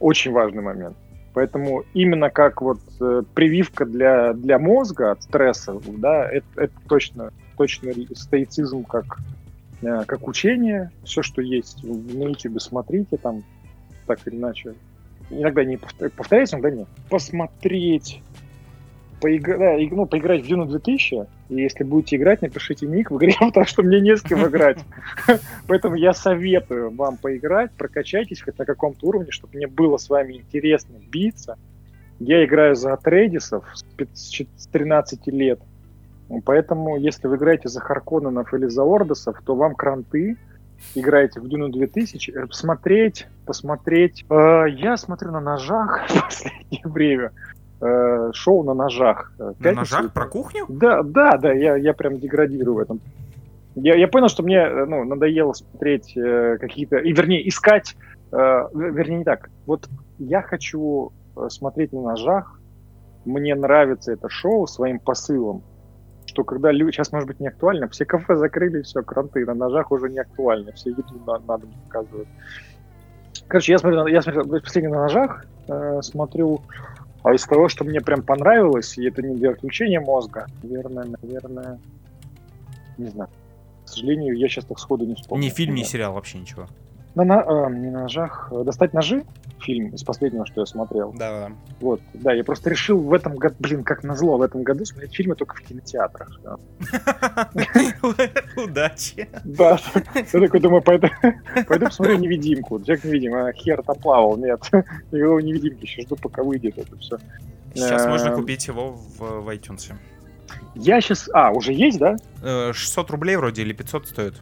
Очень важный момент. Поэтому именно как вот э, прививка для, для мозга от стресса, да, это, это точно, точно стоицизм как, э, как учение. Все, что есть на YouTube, смотрите там, так или иначе. Иногда не повтор- повторять, иногда нет. Посмотреть, поигра- да, и- ну, поиграть в Дюну 2000, и если будете играть, напишите ник в игре, [LAUGHS] потому что мне не с кем играть. [LAUGHS] Поэтому я советую вам поиграть, прокачайтесь хоть на каком-то уровне, чтобы мне было с вами интересно биться. Я играю за Атрейдисов с 13 лет. Поэтому, если вы играете за Харконненов или за Ордосов, то вам кранты, играете в Дюну 2000, э, посмотреть, посмотреть. Э, я смотрю на ножах [LAUGHS] в последнее время. Э, шоу на ножах. Э, На пятница ножах или- про кухню? да, да, да, я, я прям деградирую в этом. Я, я понял, что мне э, ну, надоело смотреть э, какие-то, и вернее, искать, э, вер- вернее, не так. Вот я хочу смотреть на ножах, мне нравится это шоу своим посылом, что когда люди, сейчас может быть не актуально, все кафе закрыли, все, кранты на ножах уже не актуальны, все еду на, надо показывают. Короче, я смотрю, на- я смотрю последний на ножах, э, смотрю, а из того, что мне прям понравилось, и это не для отключения мозга, наверное, наверное, не знаю. К сожалению, я сейчас так сходу не вспомню. Ни фильм, ни сериал, вообще ничего. На, на, э, не на ножах. э, Достать ножи. Фильм из последнего, что я смотрел. Да, Вот, да, я просто решил в этом году, блин, как назло, в этом году смотреть фильмы только в кинотеатрах. Да, [LAUGHS] Удачи. Да, я такой думаю, пойду, посмотрю «Невидимку». Человек невидим, а хер там плавал, нет. Никакого «Невидимки», еще жду, пока выйдет это все. Сейчас можно Эм. купить его в, iTunes. Я сейчас... А, уже есть, да? Э, 600 рублей вроде или 500 стоит,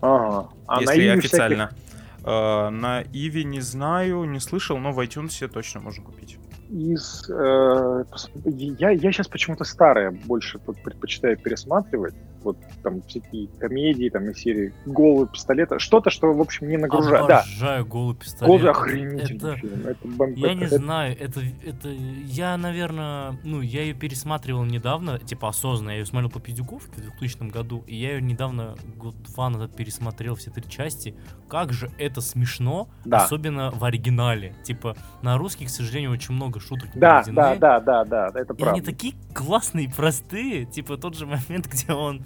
Ага. А если официально. Э, На Иви не знаю, не слышал, но в iTunes точно можно купить. из... э, я, я сейчас почему-то старое больше предпочитаю пересматривать. Вот там всякие комедии, там из серии «Голый пистолета». Что-то, что, в общем, не нагружает. Да, Обожаю голый пистолет. «Голый» охренительный это- фильм. Это бом- Я это- не знаю, это, это, я, наверное, ну, я ее пересматривал недавно, типа осознанно, я ее смотрел по Пиздюковке в 2000 году, и я ее недавно, год два назад пересмотрел все три части. Как же это смешно, Да. особенно в оригинале. Типа, на русский, к сожалению, очень много шуток Да, да, да, да, да, это И они правда. такие классные простые. Типа тот же момент, [LAUGHS] где он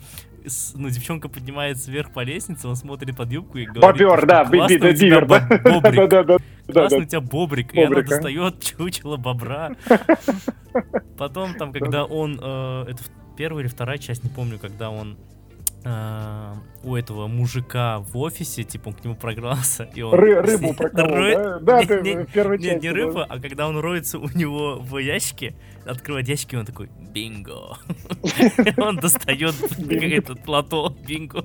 ну, девчонка поднимается вверх по лестнице, он смотрит под юбку и говорит, Бобер, да, классный би- у тебя да. [LAUGHS] бобрик, Да, да, да, да, классный да. у тебя бобрик, и она достает чучело бобра. [LAUGHS] Потом там, когда он, э, это первая или вторая часть, не помню, когда он у этого мужика в офисе, типа он к нему програлся, и он... Ры- рыбу проколол, да? Да, Не- ты не- в первой Нет, не части, да. рыба, а когда он роется у него в ящике, открывает ящик, и он такой, бинго. [LAUGHS] Он достает этот плато, бинго.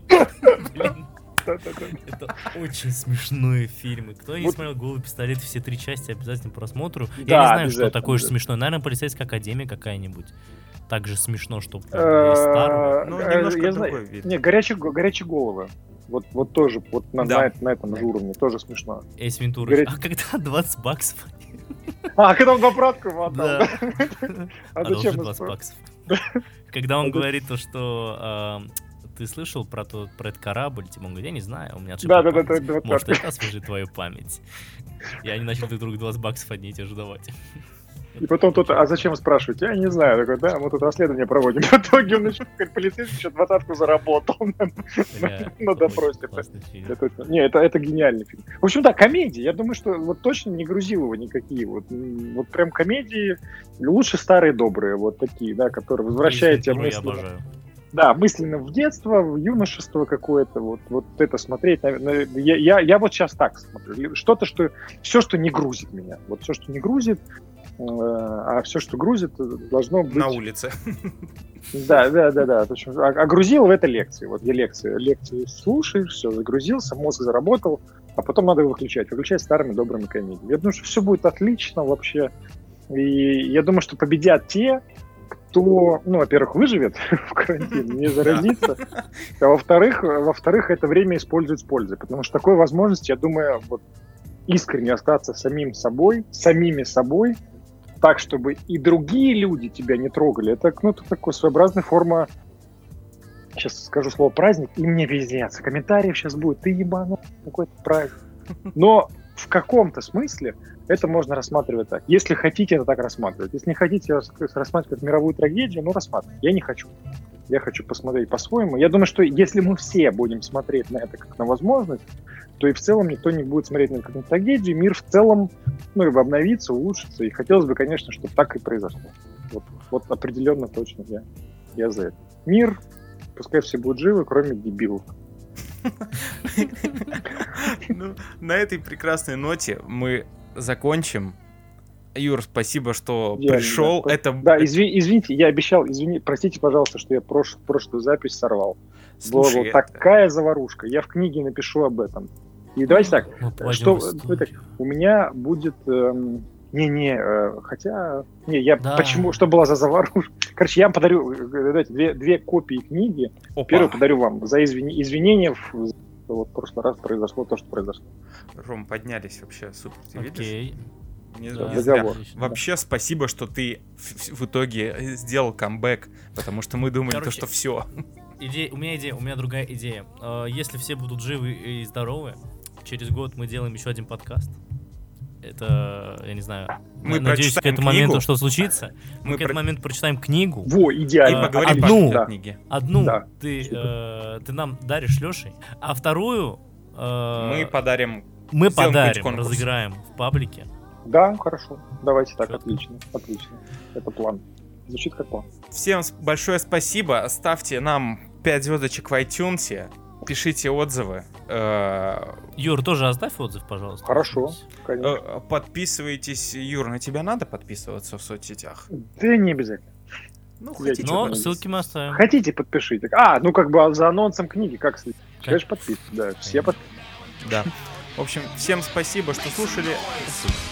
Это очень смешные фильмы. Кто не смотрел «Голый пистолет» все три части, обязательно просмотру. Я не знаю, что такое же смешное. Наверное, «Полицейская академия» какая-нибудь. Так же смешно, что Э, старого. Ну, немножко я другой знаю. вид. Не, горячие, го- горячие головы. Вот, вот тоже, вот на, Да. на, на этом же уровне, тоже смешно. Эйс Вентура. Говорит- А когда [LAUGHS] 20 баксов? А, когда он в обратку отдал, Да. [LAUGHS] А зачем? 20 он- баксов. Когда он А говорит то, что ты слышал про, то, про этот корабль? Типа, он говорит, я не знаю, у меня Да, да, да, память. да, да, Может, это освежит твою память. И они начали друг другу 20 баксов одни и те же давать. И потом тут, а зачем спрашивать? Я не знаю. Такой, да, мы тут расследование проводим. [LAUGHS] В итоге он еще, полицейский, еще двадцатку заработал. Это допросе. Не, это, это гениальный фильм. В общем, да, комедии. Я думаю, что вот точно не грузил его никакие. Вот, вот прям комедии лучше старые добрые, вот такие, да, которые возвращают тебя мысленно, да, мысленно в детство, в юношество какое-то, вот, вот это смотреть. наверное, Я, я, я вот сейчас так смотрю. Что-то, что все, что не грузит меня. Вот все, что не грузит, а все, что грузит, должно быть... На улице. [LAUGHS] Да, да, да, да. А, а грузил в это лекции. Вот где лекции. Лекции слушаешь, все, загрузился, мозг заработал, а потом надо выключать. Выключать старыми добрыми комедиями. Я думаю, что все будет отлично вообще. И я думаю, что победят те, кто, ну, во-первых, выживет [LAUGHS] в карантине, не [LAUGHS] заразится, а во-вторых, во-вторых, это время использует с пользой. Потому что такой возможности, я думаю, вот искренне остаться самим собой, самими собой, так, чтобы и другие люди тебя не трогали. Это, ну, это такой своеобразная форма, сейчас скажу слово праздник, и мне пиздец. Комментариев сейчас будет, ты ебану, какой-то праздник. Но в каком-то смысле это можно рассматривать так. Если хотите это так рассматривать. Если не хотите рас- рассматривать как мировую трагедию, ну рассматривать. Я не хочу. Я хочу посмотреть по-своему. Я думаю, что если мы все будем смотреть на это как на возможность, то и в целом никто не будет смотреть на это как на трагедию. Мир в целом ну, бы обновится, улучшится. И хотелось бы, конечно, чтобы так и произошло. Вот, вот определенно точно я, я за это. Мир, пускай все будут живы, кроме дебилов. Ну, на этой прекрасной ноте мы закончим. Юр, спасибо, что Идеально, пришел. да. Это Да, изви- извините, я обещал, извини, простите, пожалуйста, что я прош- прошлую запись сорвал. Была Слушай, вот это- такая заварушка. Я в книге напишу об этом. И давайте так, попадем что так, у меня будет эм, не-не, э, хотя не, я Да. почему, что была за заварушка? [LAUGHS] Короче, я вам подарю, э, давайте две, две копии книги. Опа. Первую подарю вам за извини- извинения. в- Вот в прошлый раз произошло то, что произошло. Ром, поднялись вообще, супер, ты видишь? Окей. Не- Да, не зря. Вообще спасибо, что ты в, в итоге сделал камбэк, потому что мы думали, то, Короче, что все. Идея, у меня идея, у меня другая идея. Если все будут живы и здоровы, через год мы делаем еще один подкаст. Это, я не знаю, Мы на- надеюсь, к этому моменту что случится. Мы, Мы к этому про- моменту прочитаем книгу. Во, И идеально. поговорим одну. по Да. книге. Одну Да. ты, э, ты нам даришь Лешей, а вторую э, Мы подарим мы подарим, разыграем в паблике. Да, хорошо. Давайте так, Чётко. отлично. Отлично. Это план. Звучит как план. Всем большое спасибо. Ставьте нам 5 звездочек в iTunes. Пишите отзывы. Э, Юр, тоже оставь отзыв, пожалуйста. Хорошо, конечно. э, Подписывайтесь. Юр, на тебя надо подписываться в соцсетях? Да не обязательно. Ну, хотите. Но ссылки мы оставим. Хотите, подпишите. А, ну как бы за анонсом книги, как следить? Конечно, подписывайтесь. Да, все подписывайтесь. Да. В общем, всем спасибо, что слушали. До